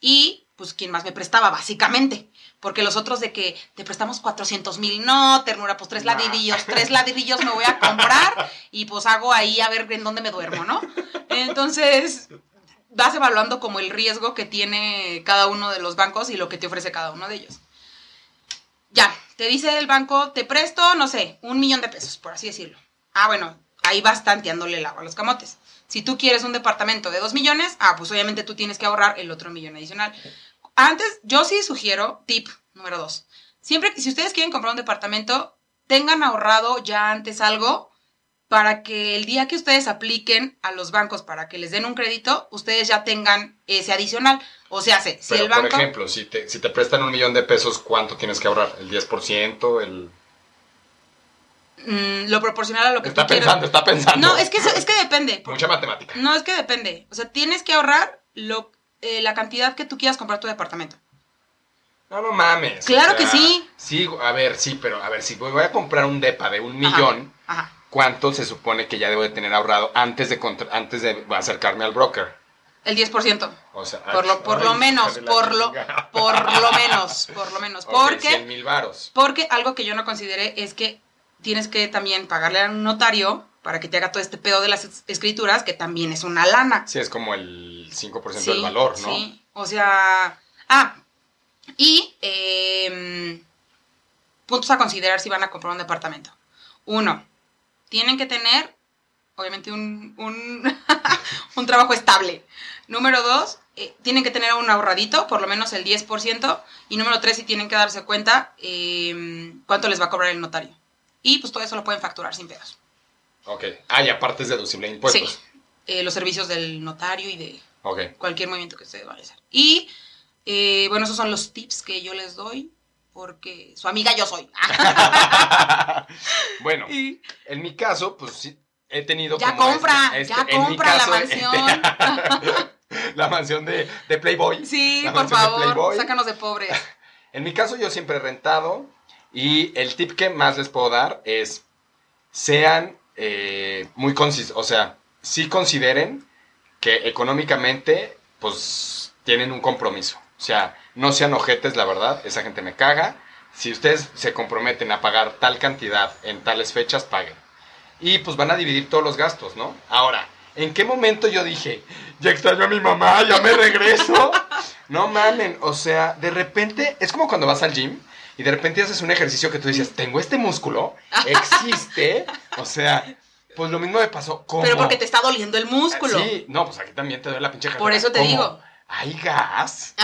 y pues quien más me prestaba, básicamente porque los otros de que te prestamos 400 mil, no, ternura, pues tres ladrillos, tres ladrillos me voy a comprar y pues hago ahí a ver en dónde me duermo, ¿no? Entonces, vas evaluando como el riesgo que tiene cada uno de los bancos y lo que te ofrece cada uno de ellos. Ya, te dice el banco, te presto, no sé, un millón de pesos, por así decirlo. Ah, bueno, ahí vas tanteándole el agua a los camotes. Si tú quieres un departamento de dos millones, ah, pues obviamente tú tienes que ahorrar el otro millón adicional. Antes, yo sí sugiero, tip número dos. Siempre, si ustedes quieren comprar un departamento, tengan ahorrado ya antes algo para que el día que ustedes apliquen a los bancos para que les den un crédito, ustedes ya tengan ese adicional. O sea, si Pero, el banco... por ejemplo, si te, si te prestan un millón de pesos, ¿cuánto tienes que ahorrar? ¿El 10%? El... mm, lo proporcional a lo que Está tú quieras. pensando, está pensando. No, es que, es que depende. Mucha matemática. No, es que depende. O sea, tienes que ahorrar lo, eh, la cantidad que tú quieras comprar tu departamento. No, no mames. Claro que sí. Sí, a ver, sí, pero a ver, si voy a comprar un depa de un millón, Ajá. ¿cuánto se supone que ya debo de tener ahorrado antes de, contra- antes de acercarme al broker? El 10%. O sea, Por lo, por ay, lo menos, por lo, por lo menos, por lo menos. Porque, 100 mil varos. porque algo que yo no consideré es que tienes que también pagarle a un notario para que te haga todo este pedo de las es- escrituras, que también es una lana. Sí, es como el 5% Sí, del valor, ¿no? Sí, o sea... Ah, y em, puntos a considerar si van a comprar un departamento. Uno, tienen que tener, obviamente, un, un, un trabajo estable. Número dos, eh, tienen que tener un ahorradito, por lo menos el 10%. Y número tres, si tienen que darse cuenta em, cuánto les va a cobrar el notario. Y pues todo eso lo pueden facturar sin pedos. Ok. Ah, y aparte es deducible de impuestos. Sí, eh, los servicios del notario y de cualquier movimiento que ustedes van a hacer. Y eh, bueno, esos son los tips que yo les doy, porque su amiga yo soy. bueno, Y en mi caso, pues sí, he tenido ya como compra, este- ya este- mi compra la caso, mansión. la mansión de, de Playboy. sí, por de favor, sácanos de pobres. En mi caso yo siempre he rentado y el tip que más les puedo dar es sean eh, muy consistentes, o sea, sí consideren que económicamente pues tienen un compromiso. O sea, no sean ojetes, la verdad, esa gente me caga. Si ustedes se comprometen a pagar tal cantidad en tales fechas, paguen. Y pues van a dividir todos los gastos, ¿no? Ahora, ¿en qué momento yo dije, ya extraño a mi mamá, ya me regreso? No mamen, o sea, de repente, es como cuando vas al gym y de repente haces un ejercicio que tú dices, tengo este músculo, existe, o sea, pues lo mismo me pasó. ¿Cómo? Pero porque te está doliendo el músculo. Sí, no, pues aquí también te doy la pinche Por cartera. eso te ¿Cómo? digo. ¿Hay gas?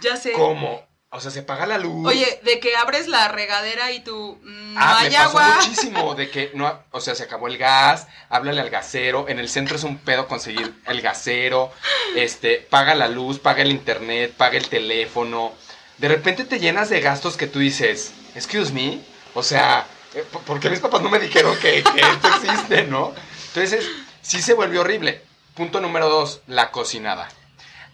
Ya sé. ¿Cómo? O sea, se paga la luz. Oye, de que abres la regadera y tú mm, no Ah, hay me pasó agua. muchísimo de que no, o sea, se acabó el gas, háblale al gasero, en el centro es un pedo conseguir el gasero, este, paga la luz, paga el internet, paga el teléfono. De repente te llenas de gastos que tú dices, excuse me, o sea, eh, ¿por- ¿por qué mis papás no me dijeron que, que esto existe, no? Entonces, sí se volvió horrible. Punto número dos, la cocinada.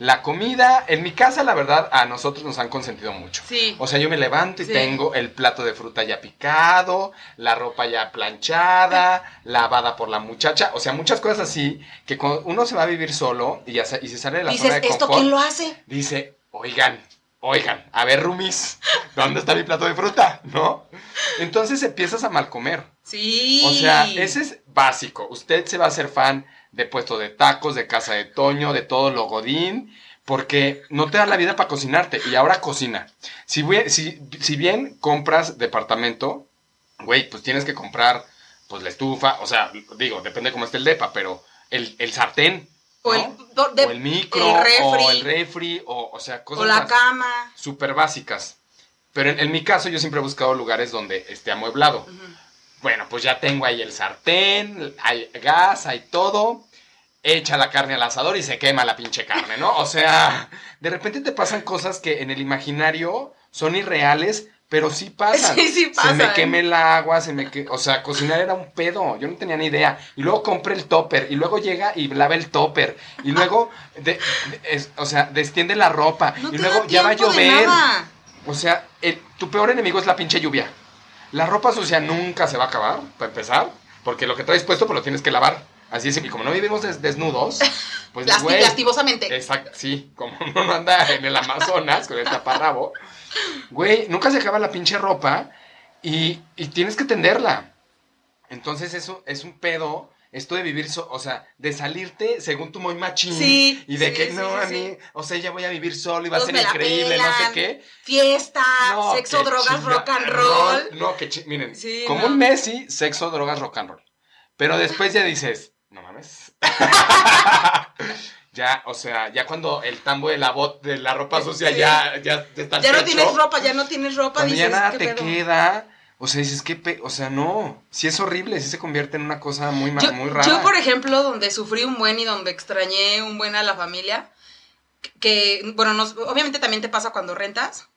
La comida, en mi casa, la verdad, a nosotros nos han consentido mucho. Sí. O sea, yo me levanto y Sí. tengo el plato de fruta ya picado, la ropa ya planchada, lavada por la muchacha. O sea, muchas cosas así que cuando uno se va a vivir solo y, ya se, y se sale de la Dices, zona de ¿esto confort, quién lo hace? dice, oigan, oigan, a ver, Rumis, ¿dónde está mi plato de fruta? ¿No? Entonces empiezas a mal comer. Sí. O sea, ese es básico. Usted se va a hacer fan de puesto de tacos, de casa de Toño, de todo lo godín, porque no te da la vida para cocinarte. Y ahora cocina. Si, bue- si, si bien compras departamento, güey, pues tienes que comprar pues la estufa, o sea, digo, depende cómo esté el depa, pero el, el sartén, O ¿no? el, do- de- o el micro, el refri. o el refri, o, o sea, cosas o la cama. súper básicas. Pero en, en mi caso yo siempre he buscado lugares donde esté amueblado. Bueno, pues ya tengo ahí el sartén, hay gas, hay todo. Echa la carne al asador y se quema la pinche carne, ¿no? O sea, de repente te pasan cosas que en el imaginario son irreales, pero sí pasan. Sí, sí Se pasan. me quema el agua, se me que, o sea, cocinar era un pedo, yo no tenía ni idea. Y luego compré el topper y luego llega y lava el topper y luego, de- de- es- o sea, destiende la ropa No y luego ya va a llover. O sea, el- tu peor enemigo es la pinche lluvia. La ropa sucia nunca se va a acabar, para empezar, porque lo que traes puesto pues lo tienes que lavar. Así es, y como no vivimos des- desnudos, pues Lasti- güey, lastimosamente. Exacto, sí, como uno no anda en el Amazonas con el taparrabo, güey, nunca se acaba la pinche ropa y, y tienes que tenderla. Entonces eso es un pedo, esto de vivir, so- o sea, de salirte según tu muy machín Sí, y de sí, que sí, no, a mí, o sea, ya voy a vivir solo y va a ser increíble, no sé qué. Fiesta, No, sexo, que drogas, chinga- rock and roll. No, que chi- miren, como no. un Messi, sexo, drogas, rock and roll. Pero después ya dices, no mames. ya, o sea, ya cuando el tambo de la bot de la ropa sucia Sí. ya, ya te está Ya no tienes ropa, ya no tienes ropa. Cuando ya nada ¿qué te pedo? queda. O sea, dices, ¿qué pe O sea, no. Sí es horrible, sí se convierte en una cosa muy, Yo, muy rara. yo, por ejemplo, donde sufrí un buen y donde extrañé un buen a la familia, que, bueno, nos- obviamente también te pasa cuando rentas,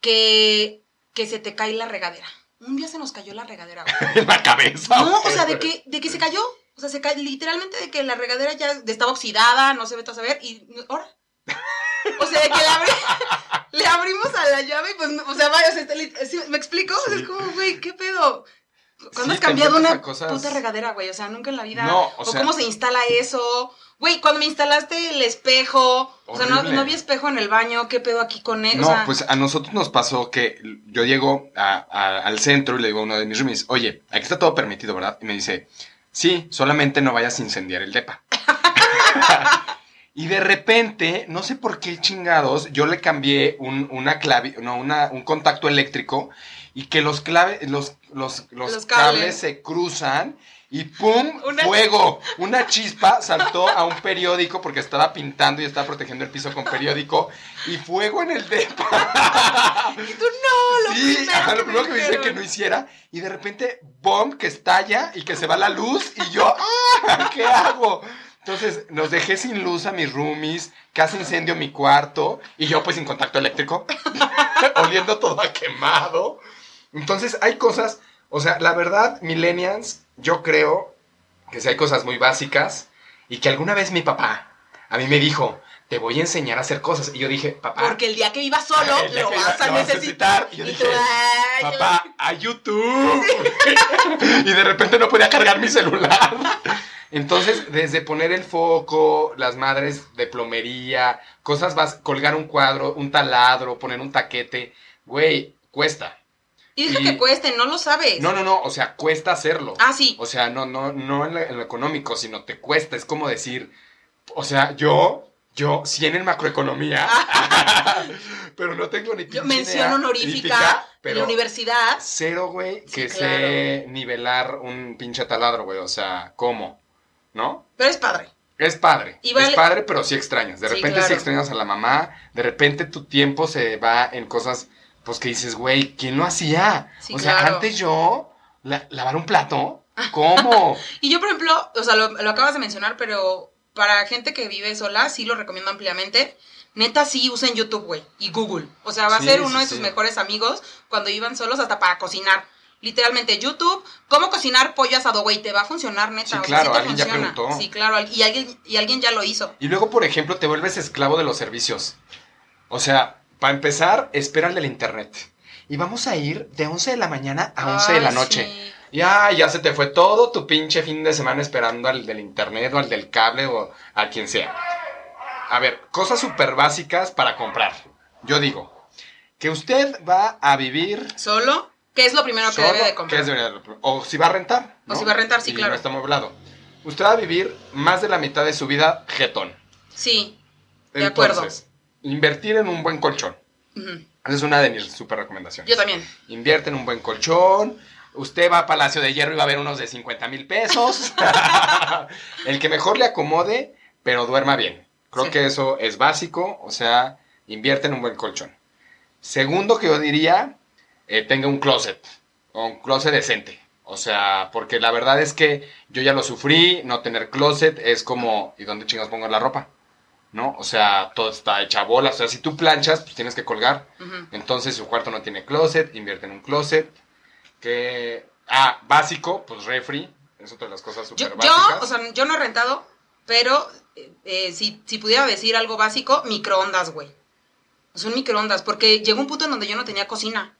que, que se te cae la regadera. Un día se nos cayó la regadera. en la cabeza. No, o sea, de que, de que se cayó. O sea, se cae literalmente de que la regadera ya estaba oxidada, no se ve a saber, y ahora. O sea, de que le, abri- le abrimos a la llave y pues, o sea, vaya, o sea, está lit- ¿sí ¿me explico? O sea, es como, güey, ¿qué pedo? ¿Cuándo Sí, has cambiado una cosas- puta regadera, güey? O sea, nunca en la vida. No, o o sea- cómo se instala eso. Güey, cuando me instalaste el espejo, o sea, no, no había espejo en el baño, ¿qué pedo aquí con él? No, o sea, pues a nosotros nos pasó que yo llego a- a- al centro y le digo a uno de mis roomies, oye, aquí está todo permitido, ¿verdad? Y me dice, sí, solamente no vayas a incendiar el depa. y de repente, no sé por qué chingados, yo le cambié un, una clave, no, una, un contacto eléctrico y que los, clave, los, los, los, Los cables. cables. se cruzan y ¡pum! Una- ¡Fuego! Una chispa saltó a un periódico porque estaba pintando y estaba protegiendo el piso con periódico y fuego en el depa. y tú no, lo sí, primero, ajá, lo primero que me dice que no hiciera y de repente, bomb, que estalla y que se va la luz y yo, ¡ah! ¿Qué hago? Entonces, nos dejé sin luz a mis roomies, casi incendio mi cuarto y yo pues sin contacto eléctrico, oliendo todo a quemado. Entonces, hay cosas, o sea, la verdad, millennials, yo creo que sí hay cosas muy básicas y que alguna vez mi papá a mí me dijo, te voy a enseñar a hacer cosas. Y yo dije, papá, Porque el día que vivas solo, lo vas iba- a lo vas a necesitar. Y yo Y dije, tú, ay, yo- papá, a YouTube. y de repente no podía cargar mi celular. Entonces, desde poner el foco, las madres de plomería, cosas vas, colgar un cuadro, un taladro, poner un taquete, güey, cuesta. Y deja y- que cueste, no lo sabes. No, no, no, o sea, cuesta hacerlo. Ah, sí. O sea, no, no, no en, la- en lo económico, sino te cuesta. Es como decir, o sea, yo, yo, sí en el macroeconomía, pero no tengo ni. Yo mención honorífica pero la universidad. cero, güey, Sí, que claro. sé nivelar un pinche taladro, güey. O sea, ¿cómo? ¿No? Pero es padre. Es padre. Y vale- Es padre, pero sí extrañas. De Sí, repente sí claro. extrañas a la mamá. De repente tu tiempo se va en cosas, pues que dices, güey, ¿quién lo hacía? Sí, o sea, claro. antes yo, la- lavar un plato, ¿cómo? Y yo, por ejemplo, o sea, lo, lo acabas de mencionar, pero para gente que vive sola, sí lo recomiendo ampliamente. Neta, sí usen YouTube, güey, y Google. O sea, va a Sí, ser uno de sí. sus mejores amigos cuando iban solos hasta para cocinar. Literalmente, YouTube, cómo cocinar pollo asado, güey, te va a funcionar, neta. Sí, o sea, claro, te alguien ya funciona. preguntó. Sí, claro, y alguien, y alguien ya lo hizo. Y luego, por ejemplo, te vuelves esclavo de los servicios. O sea, para empezar, espera el del internet. Y vamos a ir de 11 de la mañana a 11 de la noche. sí. Ya, ya se te fue todo tu pinche fin de semana esperando al del internet o al del cable o a quien sea. A ver, cosas súper básicas para comprar. Yo digo, que usted va a vivir ¿Solo? ¿Qué es lo primero que debe de ¿qué comprar? es de- o si va a rentar. O si va a rentar, sí, Y claro. no está. Usted va a vivir más de la mitad de su vida jetón. Sí, De acuerdo. Invertir en un buen colchón. Esa es una de mis super recomendaciones. yo también. Invierte en un buen colchón. Usted va a Palacio de Hierro y va a ver unos de 50 mil pesos. El que mejor le acomode, pero duerma bien. Creo Sí. que eso es básico. O sea, invierte en un buen colchón. Segundo que yo diría, eh, tenga un closet. O un closet decente. O sea, porque la verdad es que yo ya lo sufrí. No tener closet es como, ¿y dónde chingas pongo la ropa? ¿No? O sea, todo está hecha bola. O sea, si tú planchas, pues tienes que colgar. Entonces su cuarto no tiene closet, invierte en un closet. Que. Ah, básico, pues refri. Es otra de las cosas Yo, súper yo, básicas. o sea, yo no he rentado, pero eh, eh, si, si pudiera decir algo básico, microondas, güey. Son microondas, porque llegó un punto en donde yo no tenía cocina.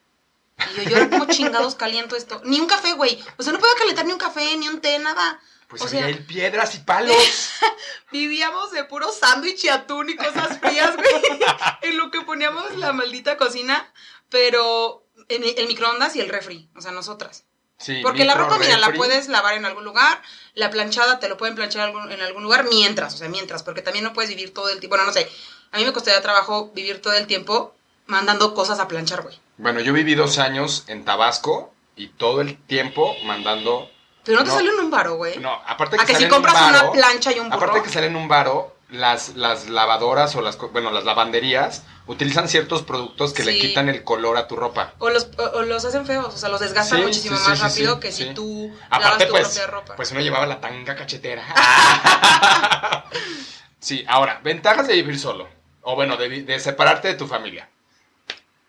Y yo, yo era como chingados caliento esto. Ni un café, güey. O sea, no puedo calentar ni un café, ni un té, nada. Pues o había sea, piedras y palos. vivíamos de puro sándwich y atún y cosas frías, güey. en lo que poníamos la maldita cocina. Pero en el microondas y el refri. O sea, nosotras. Sí, Porque la ropa, mira, la puedes lavar en algún lugar, la planchada te lo pueden planchar en algún lugar mientras, o sea, mientras, porque también no puedes vivir todo el tiempo. Bueno, no sé, a mí me costaría trabajo vivir todo el tiempo mandando cosas a planchar, güey. Bueno, yo viví dos años en Tabasco y todo el tiempo mandando. Pero no te No. sale en un varo, güey. No, aparte que a que sale si en un compras una varo- plancha y un burro. Aparte que sale en un varo, las, las lavadoras o las, bueno, las lavanderías utilizan ciertos productos que le quitan el color a tu ropa. O los, o, los hacen feos, o sea, los desgastan Sí, muchísimo sí, más rápido que si tú Aparte, lavas tu pues, propia ropa. pues uno llevaba la tanga cachetera. sí, ahora, ventajas de vivir solo. O bueno, de, de separarte de tu familia.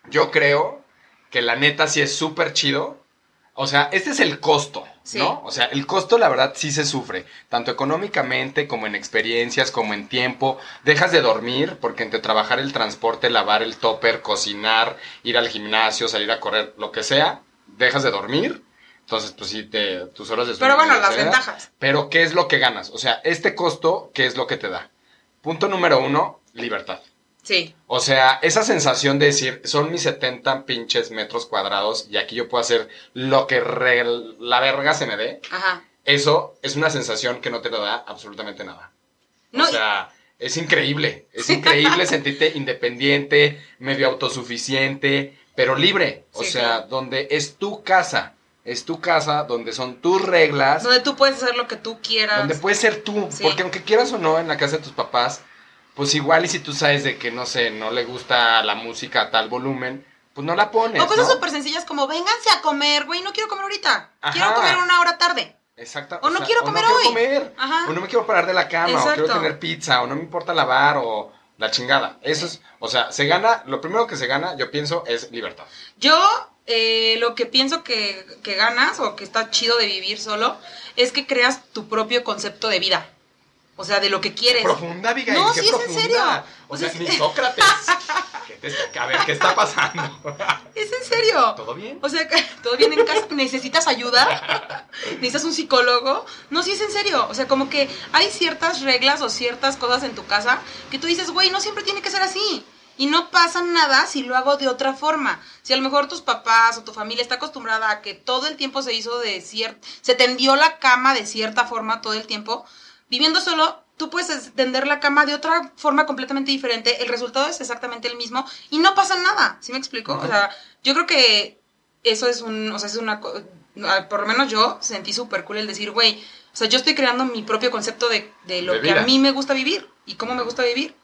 Yo creo que la neta sí es súper chido. O sea, este es el costo, Sí. ¿no? O sea, el costo, la verdad, sí se sufre. Tanto económicamente como en experiencias, como en tiempo. Dejas de dormir porque entre trabajar el transporte, lavar el topper, cocinar, ir al gimnasio, salir a correr, lo que sea, dejas de dormir. Entonces, pues sí, te, tus horas de sueño. Pero bueno, no las ventajas. Pero, ¿qué es lo que ganas? O sea, este costo, ¿qué es lo que te da? Punto número uno, libertad. Sí. O sea, esa sensación de decir, son mis 70 pinches metros cuadrados y aquí yo puedo hacer lo que re- la verga se me dé, Ajá. eso es una sensación que no te lo da absolutamente nada. No, o sea, es increíble. Es increíble sentirte independiente, medio autosuficiente, pero libre. O Sí, sea, donde es tu casa. Es tu casa, donde son tus reglas. donde tú puedes hacer lo que tú quieras. Donde puedes ser tú, Sí. porque aunque quieras o no en la casa de tus papás, pues igual y si tú sabes de que, no sé, no le gusta la música a tal volumen, pues no la pones, o cosas ¿no? súper sencillas como, vénganse a comer, güey, no quiero comer ahorita. Ajá. Quiero comer una hora tarde. Exacto. O no quiero comer hoy. comer, Ajá. O no me quiero parar de la cama, o quiero tener pizza, o no me importa lavar, o la chingada. Eso es, o sea, se gana, lo primero que se gana, yo pienso, es libertad. Yo eh, lo que pienso que, que ganas o que está chido de vivir solo es que creas tu propio concepto de vida. O sea, de lo que quieres. Profunda, Abigail, No, sí, es en serio. O O sea, sea, ni. Sócrates. ¿Qué te está- a ver, ¿qué está pasando? Es en serio. ¿Todo bien? O sea, todo bien en casa. ¿Necesitas ayuda? ¿Necesitas un psicólogo? No, sí es en serio. O sea, como que hay ciertas reglas o ciertas cosas en tu casa que tú dices, güey, no siempre tiene que ser así. Y no pasa nada si lo hago de otra forma. Si a lo mejor tus papás o tu familia está acostumbrada a que todo el tiempo se hizo de cierta... Se tendió la cama de cierta forma todo el tiempo. Viviendo solo, tú puedes tender la cama de otra forma completamente diferente. El resultado es exactamente el mismo y no pasa nada. ¿Sí me explico? O sea, yo creo que eso es un, o sea, es una, ah, por lo menos yo sentí súper cool el decir, güey, o sea, yo estoy creando mi propio concepto de, de lo De que a mí me gusta vivir y cómo me gusta vivir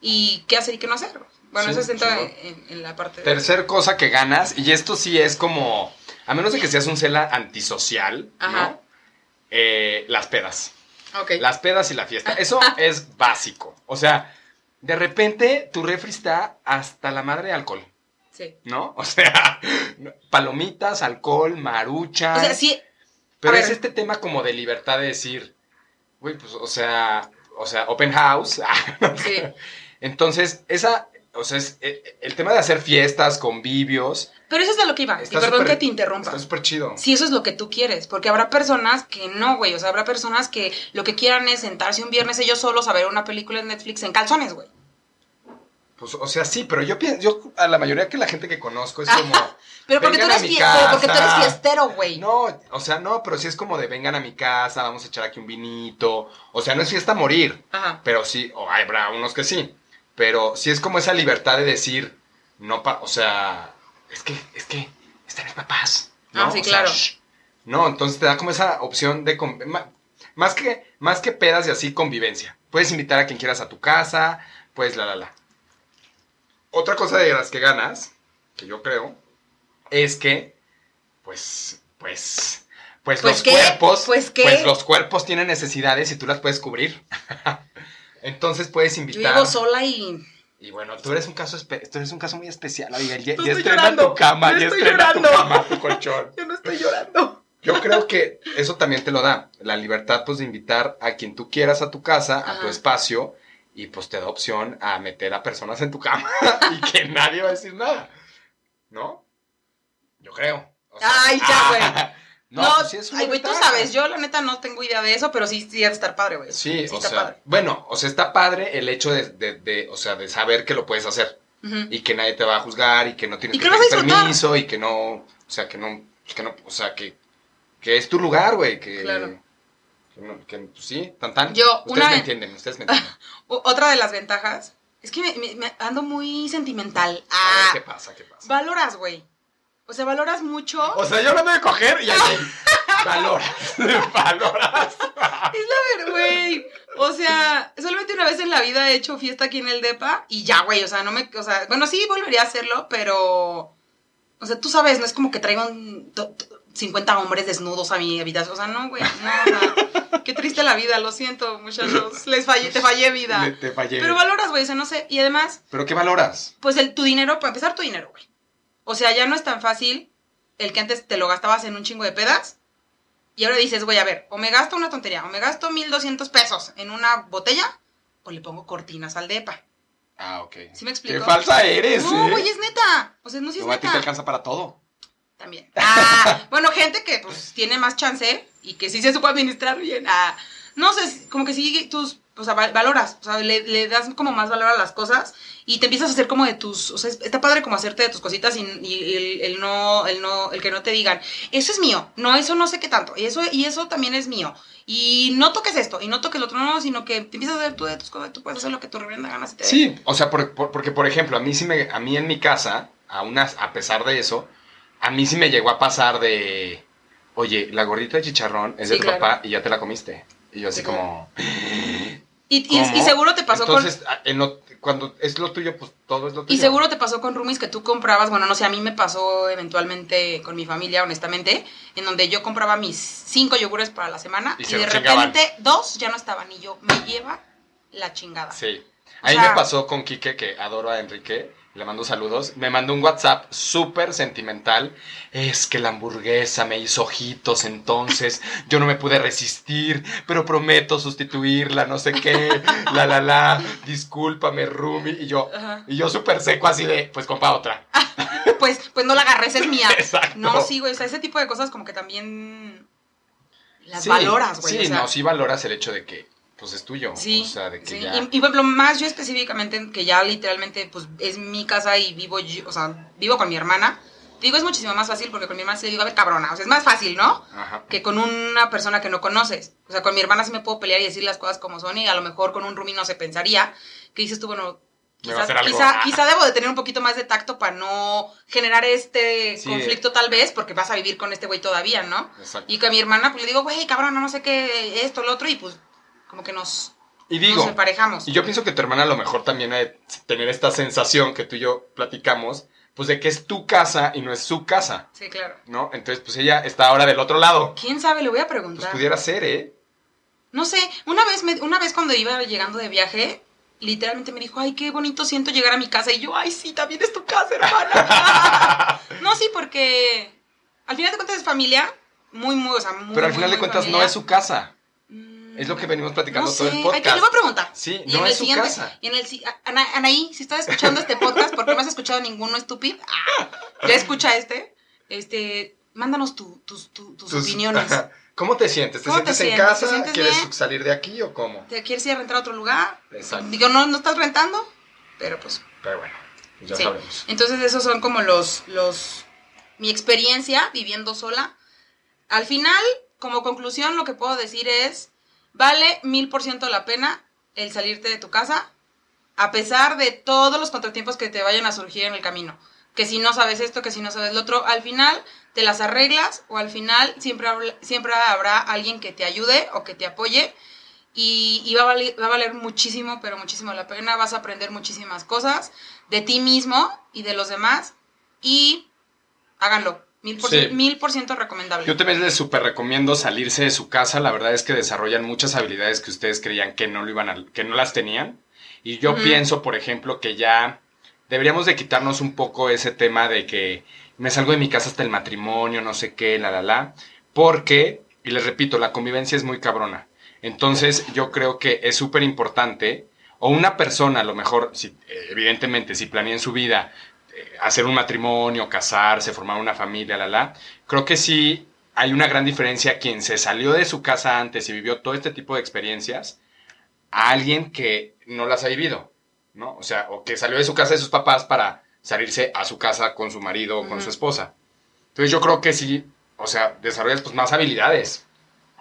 y qué hacer y qué no hacer. Bueno, Sí, eso se entra chingón. en, en la parte de... Tercer cosa que ganas, y esto sí es como, a menos de que seas un cela antisocial, Ajá. ¿no? Eh, las pedas. Ok. Las pedas y la fiesta. Eso es básico. O sea, de repente tu refri está hasta la madre de alcohol, Sí. ¿no? O sea, palomitas, alcohol, marucha. O sea, sí, Pero es este tema como de libertad de decir, güey, pues, o sea, o sea, open house. sí. Entonces, esa, o sea, es, eh, el tema de hacer fiestas, convivios, Pero eso es de lo que iba. Y perdón que te interrumpa. está súper chido. Si eso es lo que tú quieres, porque habrá personas que no, güey, o sea, habrá personas que lo que quieran es sentarse un viernes ellos solos a ver una película en Netflix en calzones, güey. Pues, o sea, sí, pero yo pienso, yo a la mayoría que la gente que conozco es como, Pero porque, tú eres pero porque tú eres fiestero, güey. no, o sea, no, pero sí es como de vengan a mi casa, vamos a echar aquí un vinito, o sea, no es fiesta a morir, Ajá. pero sí, o hay habrá unos que sí, pero sí es como esa libertad de decir, no, pa, o sea, es que, es que están mis papás, ¿no? Ah, sí, O claro. no, entonces te da como esa opción de, más que, más que pedas y así, convivencia. Puedes invitar a quien quieras a tu casa, pues la, la, la. Otra cosa de las que ganas, que yo creo, es que, pues, pues, pues, ¿Pues los qué? cuerpos, ¿Pues qué? los cuerpos tienen necesidades y tú las puedes cubrir. Entonces puedes Yo invitar. vivo sola y. Y bueno, tú eres un caso, tú eres un caso muy especial, Abigail. Ya, No ya estoy llorando, tu cama, no ya estoy estrena tu llorando. cama, tu colchón. Yo no estoy llorando. Yo creo que eso también te lo da, la libertad pues de invitar a quien tú quieras a tu casa, a tu espacio, y pues te da opción a meter a personas en tu cama y que nadie va a decir nada, ¿no? Yo creo. O Ay, ya, güey. No, No, pues sí es una ay, güey, tú sabes, yo la neta no tengo idea de eso, pero sí, sí ha de estar padre, güey. Sí, o está sea, padre. bueno, o sea, está padre el hecho de, de- de, o sea, de saber que lo puedes hacer y que nadie te va a juzgar y que no tienes Y que que lo vas a pedir disfrutar. permiso y que no, o sea, que no, que no, o sea, que, que es tu lugar, güey, que, Claro. que, no- que, pues, sí, tan tan. Yo, ustedes una me entienden, ustedes me entienden. Otra de las ventajas es que me, me- me ando muy sentimental. A Ah, ver qué pasa, qué pasa. valoras, güey. O sea, valoras mucho. O sea, yo hablando de coger y ahí valoras, valoras. Es la verdad, güey. O sea, solamente una vez en la vida he hecho fiesta aquí en el DEPA y ya, güey, o sea, no me, o sea, bueno, sí volvería a hacerlo, pero, o sea, tú sabes, no es como que traigan 50 hombres desnudos a mi habitación, o sea, no, güey, no, qué triste la vida, lo siento, muchachos, les fallé, te fallé vida. Le- te fallé. Pero valoras, güey, o sea, no sé, y además, ¿Pero qué valoras? pues el, tu dinero, para empezar tu dinero, güey. O sea, ya no es tan fácil el que antes te lo gastabas en un chingo de pedas. Y ahora dices, güey, a ver, o me gasto una tontería, o me gasto 1200 pesos en una botella, o le pongo cortinas al depa. Ah, ok. ¿Sí me explico? Qué falsa eres, No, ¿eh? güey, es neta. O sea, no, sí es No, a ti te neta. alcanza para todo. También. Ah, bueno, gente que pues tiene más chance y que sí se supo administrar bien. Ah, no sé, como que sí tus, o sea, val- valoras, o sea, le, le das como más valor a las cosas y te empiezas a hacer como de tus, o sea, es- está padre como hacerte de tus cositas y, y el, el no, el no, el que no te digan, eso es mío, no, eso no sé qué tanto, y eso, y eso también es mío. Y no toques esto, y no toques lo otro, no, sino que te empiezas a hacer tú de tus cosas, tú puedes hacer lo que tu reverenda gana se te. Sí, o sea, por- por- porque por ejemplo, a mí sí me, a mí en mi casa, a, unas, a pesar de eso, a mí sí me llegó a pasar de, oye, la gordita de chicharrón es de Sí, tu claro. papá y ya te la comiste. Y yo así Sí, claro. Y, y, seguro te pasó con... Entonces, a- en lo- cuando es lo tuyo, pues todo es lo tuyo. Y seguro te pasó con roomies que tú comprabas, bueno, no sé, a mí me pasó eventualmente con mi familia, honestamente, en donde yo compraba mis cinco yogures para la semana Y y, se de repente dos ya no estaban y yo me lleva la chingada. Sí. O A mí sea- me pasó con Quique, que adoro a Enrique, le mando saludos, me mandó un WhatsApp súper sentimental, es que la hamburguesa me hizo ojitos, entonces yo no me pude resistir, pero prometo sustituirla, no sé qué, la la la, discúlpame Rumi, y yo, Ajá. y yo súper seco así de, pues compa otra. Pues, pues no la agarré, esa es mía. Exacto. No, sí, güey, o sea, ese tipo de cosas como que también las Sí, valoras, güey. Sí, o sea, no, sí valoras el hecho de que, pues es tuyo, Sí, o sea, de que sí. ya... Y, y por ejemplo, más yo específicamente, que ya literalmente, pues es mi casa y vivo yo, o sea, vivo con mi hermana. Digo, es muchísimo más fácil porque con mi hermana sí le digo, a ver, cabrona, o sea, es más fácil, ¿no? Ajá. Que con una persona que no conoces. O sea, con mi hermana sí me puedo pelear y decir las cosas como son y a lo mejor con un roomie no se pensaría. Que dices tú, bueno, quizás, quizá, quizá debo de tener un poquito más de tacto para no generar este Sí. conflicto tal vez porque vas a vivir con este güey todavía, ¿no? Exacto. Y que a mi hermana pues le digo, güey, cabrona, no sé qué, esto, lo otro y pues como que nos, Y digo, nos emparejamos. Y yo pienso que tu hermana a lo mejor también ha de tener esta sensación que tú y yo platicamos, pues de que es tu casa y no es su casa, Sí, claro. ¿no? Entonces, pues ella está ahora del otro lado. ¿Quién sabe? Le voy a Pues preguntar. pudiera ser, ¿eh? No sé, una vez, me- una vez cuando iba llegando de viaje, literalmente me dijo, ay, qué bonito siento llegar a mi casa. Y yo, ay, sí, también es tu casa, hermana. no, sí, porque al final de cuentas es familia, muy, muy, o sea, muy Pero al muy, final de cuentas no es su casa. Es lo que venimos platicando no todo el podcast. ay, le voy a preguntar. Sí, Y no en el es su casa. Y en el, Ana- Anaí, si estás escuchando este podcast, porque no has escuchado ninguno estúpido, ah, ya escucha este, este, mándanos tu- tus, tu- tus Tus- opiniones. ¿Cómo te sientes? ¿Te ¿Cómo te sientes en casa? ¿Te sientes ¿Quieres bien? salir de aquí o cómo? ¿Te quieres ir a rentar a otro lugar? Exacto. Digo, no, no estás rentando, pero pues Pero bueno, pues ya Sí. sabemos. Entonces esos son como los, los, mi experiencia viviendo sola. Al final, como conclusión, lo que puedo decir es, vale mil por ciento la pena el salirte de tu casa, a pesar de todos los contratiempos que te vayan a surgir en el camino. Que si no sabes esto, que si no sabes lo otro, al final te las arreglas o al final siempre, siempre habrá alguien que te ayude o que te apoye y, y va, a valer, va a valer muchísimo, pero muchísimo la pena. Vas a aprender muchísimas cosas de ti mismo y de los demás y háganlo. Mil por, Sí. cien- mil por ciento recomendable. Yo también les súper recomiendo salirse de su casa. La verdad es que desarrollan muchas habilidades que ustedes creían que no lo iban a- que no las tenían. Y yo pienso, por ejemplo, que ya deberíamos de quitarnos un poco ese tema de que me salgo de mi casa hasta el matrimonio, no sé qué, la la la. Porque, y les repito, la convivencia es muy cabrona. Entonces, yo creo que es súper importante, o una persona, a lo mejor, si, evidentemente, si planea en su vida hacer un matrimonio, casarse, formar una familia, la la, creo que sí hay una gran diferencia quien se salió de su casa antes y vivió todo este tipo de experiencias a alguien que no las ha vivido, ¿no? O sea, o que salió de su casa de sus papás para salirse a su casa con su marido o con su esposa. Entonces yo creo que sí, o sea, desarrollas pues más habilidades,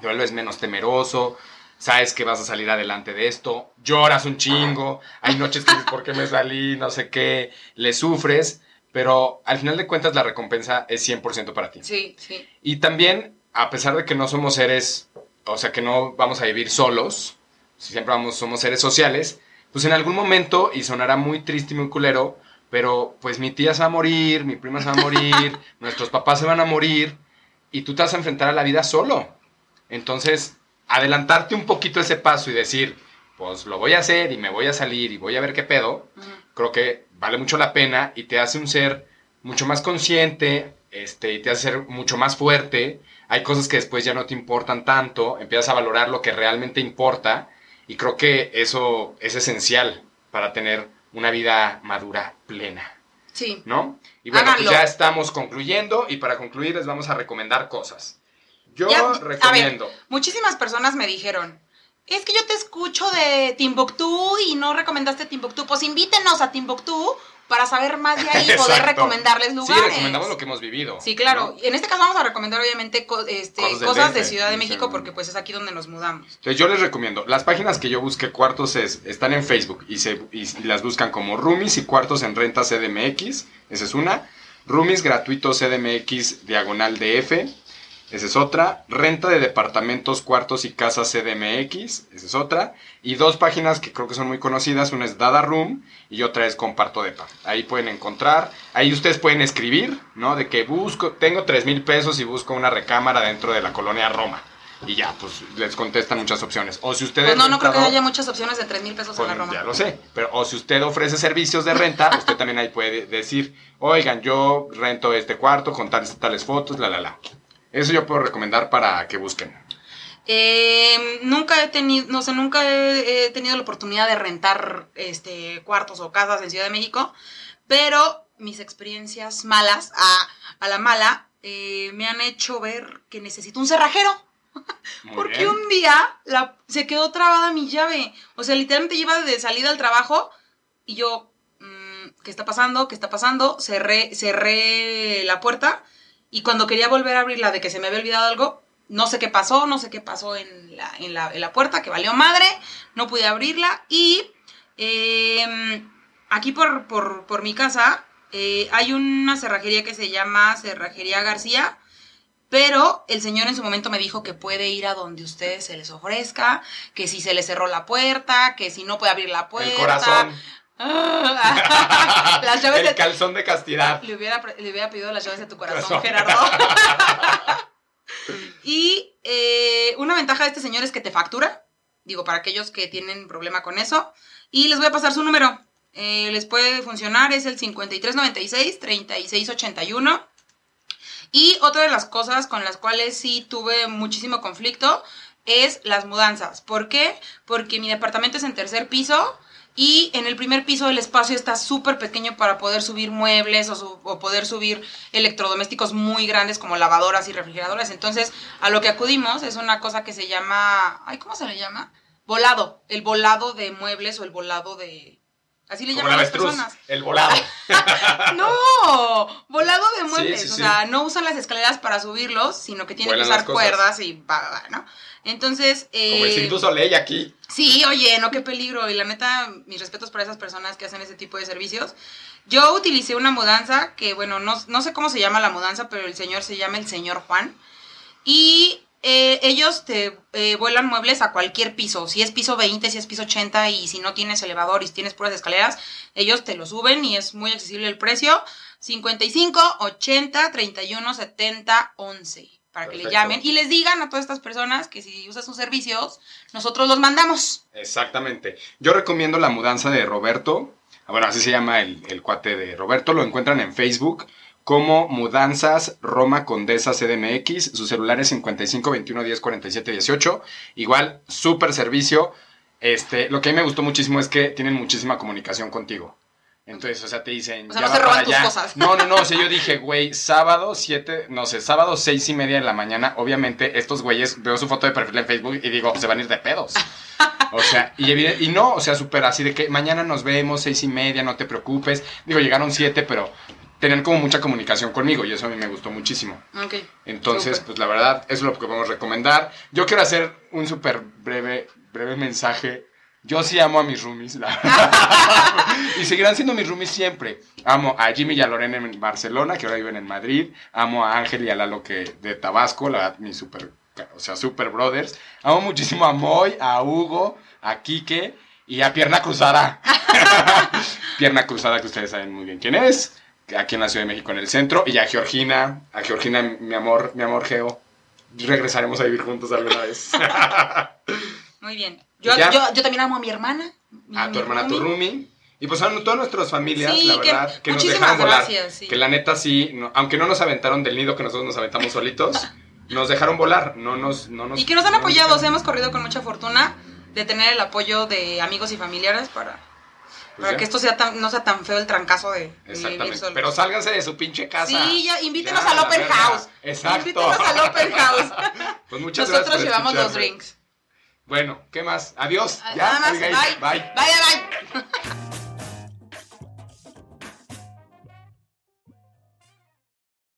te vuelves menos temeroso, sabes que vas a salir adelante de esto, lloras un chingo, hay noches que dices, ¿por qué me salí? No sé qué, le sufres, pero al final de cuentas la recompensa es 100% para ti. Sí, sí. Y también, a pesar de que no somos seres, o sea, que no vamos a vivir solos, siempre vamos, somos seres sociales, pues en algún momento, y sonará muy triste y muy culero, pero pues mi tía se va a morir, mi prima se va a morir, nuestros papás se van a morir, y tú te vas a enfrentar a la vida solo. Entonces, adelantarte un poquito ese paso y decir, pues lo voy a hacer y me voy a salir y voy a ver qué pedo, creo que vale mucho la pena y te hace un ser mucho más consciente, este, y te hace ser mucho más fuerte. Hay cosas que después ya no te importan tanto, empiezas a valorar lo que realmente importa y creo que eso es esencial para tener una vida madura plena. Sí. ¿No? Y bueno, pues ya estamos concluyendo y para concluir les vamos a recomendar cosas. Yo Ya, a ver, recomiendo. Muchísimas personas me dijeron, es que yo te escucho de Timbuktu y no recomendaste Timbuktu. Pues invítenos a Timbuktu para saber más de ahí y poder recomendarles lugares. Sí, recomendamos lo que hemos vivido. Sí, claro. ¿no? En este caso vamos a recomendar obviamente este, Cosas de Ciudad de. México porque pues es aquí donde nos mudamos. Entonces yo les recomiendo, las páginas que yo busqué cuartos es, están en Facebook y, se, y las buscan como Roomies y cuartos en renta CDMX, esa es una. Roomies gratuitos CDMX diagonal DF, esa es otra. Renta de departamentos, cuartos y casas CDMX, esa es otra. Y dos páginas que creo que son muy conocidas, una es Dada Room y otra es Comparto Depa. Ahí pueden encontrar, ahí ustedes pueden escribir, ¿no? De que busco, tengo tres mil pesos y busco una recámara dentro de la colonia Roma. Y ya, pues les contestan muchas opciones. O si ustedes... Pues no, no creo que haya muchas opciones de 3 mil pesos en Pues, la Roma. ya lo sé, pero o si usted ofrece servicios de renta, usted también ahí puede decir, oigan, yo rento este cuarto con tales, tales fotos, la, la, la. Eso yo puedo recomendar para que busquen. Eh, nunca he tenido, no sé, nunca he, he tenido la oportunidad de rentar este cuartos o casas en Ciudad de México, pero mis experiencias malas, a, a la mala, eh, me han hecho ver que necesito un cerrajero. Muy Porque bien. un día la, se quedó trabada mi llave. O sea, literalmente iba de salida al trabajo y yo, mm, ¿qué está pasando? ¿Qué está pasando? Cerré, cerré la puerta y cuando quería volver a abrirla de que se me había olvidado algo, no sé qué pasó, no sé qué pasó en la, en la, en la puerta, que valió madre, no pude abrirla y eh, aquí por, por, por mi casa eh, hay una cerrajería que se llama Cerrajería García. Pero el señor en su momento me dijo que puede ir a donde ustedes se les ofrezca, que si se les cerró la puerta, que si no puede abrir la puerta. El corazón. Las llaves El de calzón de castidad. le hubiera, le hubiera pedido las llaves de tu corazón, Corazón. Gerardo. y eh, una ventaja de este señor es que te factura. Digo, para aquellos que tienen problema con eso. Y les voy a pasar su número. Eh, les puede funcionar, es el 5396-3681. Y otra de las cosas con las cuales sí tuve muchísimo conflicto es las mudanzas. ¿Por qué? Porque mi departamento es en tercer piso y en el primer piso el espacio está súper pequeño para poder subir muebles o, su- o poder subir electrodomésticos muy grandes como lavadoras y refrigeradoras. Entonces, a lo que acudimos es una cosa que se llama, ay, ¿cómo se le llama? Volado. El volado de muebles o el volado de... Así le Como llaman las personas. El volado. No, volado de muebles. Sí, sí, o sí. sea, no usan las escaleras para subirlos, sino que tienen Vuelan que usar cuerdas y va, va, ¿no? Entonces, eh, Como el Cirque Soleil aquí. Sí, oye, no, qué peligro. Y la neta, mis respetos para esas personas que hacen ese tipo de servicios. Yo utilicé una mudanza que, bueno, no, no sé cómo se llama la mudanza, pero el señor se llama el señor Juan. Y eh, ellos te eh, vuelan muebles a cualquier piso. Si es piso 20, si es piso 80 y si no tienes elevador y si tienes puras escaleras, ellos te lo suben y es muy accesible el precio. 55, 80, 31, 70, 11. Para que le Perfecto. llamen y les digan a todas estas personas que si usas sus servicios, nosotros los mandamos. Exactamente. Yo recomiendo la mudanza de Roberto. Bueno, así se llama el, el cuate de Roberto. Lo encuentran en Facebook como Mudanzas Roma Condesa CDMX. Su celular es 55 21 10 47 18. Igual, súper servicio. Este, lo que a mí me gustó muchísimo es que tienen muchísima comunicación contigo. Entonces, o sea, te dicen. O sea, "Ya no se roban para tus allá". cosas. No, no, no. O sea, yo dije, güey, sábado 7, no sé, sábado 6 y media de la mañana. Obviamente, estos güeyes, veo su foto de perfil en Facebook y digo, se van a ir de pedos. O sea, y, no, o sea, súper así de que mañana nos vemos, seis y media, no te preocupes. Digo, llegaron siete, pero tenían como mucha comunicación conmigo y eso a mí me gustó muchísimo. Ok. Entonces, pues la verdad, eso es lo que podemos recomendar. Yo quiero hacer un súper breve, breve mensaje. Yo sí amo a mis roomies, la verdad. y seguirán siendo mis roomies siempre. Amo a Jimmy y a Lorena en Barcelona, que ahora viven en Madrid. Amo a Ángel y a Lalo que de Tabasco, la verdad, mis súper o sea, super brothers. Amo muchísimo a Moy, a Hugo, a Quique y a Pierna Cruzada. Pierna Cruzada, que ustedes saben muy bien quién es. Aquí en la Ciudad de México, en el centro. Y a Georgina, a Georgina, mi amor, mi amor Geo. Regresaremos a vivir juntos alguna vez. Muy bien. Yo, Ya. yo, yo también amo a mi hermana. mi- a tu hermana, tu roomie. Roomie. Y pues a todas nuestras familias, Sí, la verdad, que, nos dejaron volar. gracias, sí. Que la neta sí, no- aunque no nos aventaron del nido que nosotros nos aventamos solitos, nos dejaron volar. No nos, no nos, Y que nos han no apoyado, o sea, hemos corrido con mucha fortuna de tener el apoyo de amigos y familiares para, Pues para ya. que esto sea tan, no sea tan feo el trancazo de, vivir Exactamente. solos. Pero sálganse de su pinche casa. Sí, ya, invítenos Ya, al Open. House. Exacto. Invítenos al Open House. Pues muchas Nosotros gracias por llevamos los drinks. Bueno, ¿qué más? Adiós. Ah, Ya, Nada más, Abigail. bye. Bye. Bye, bye.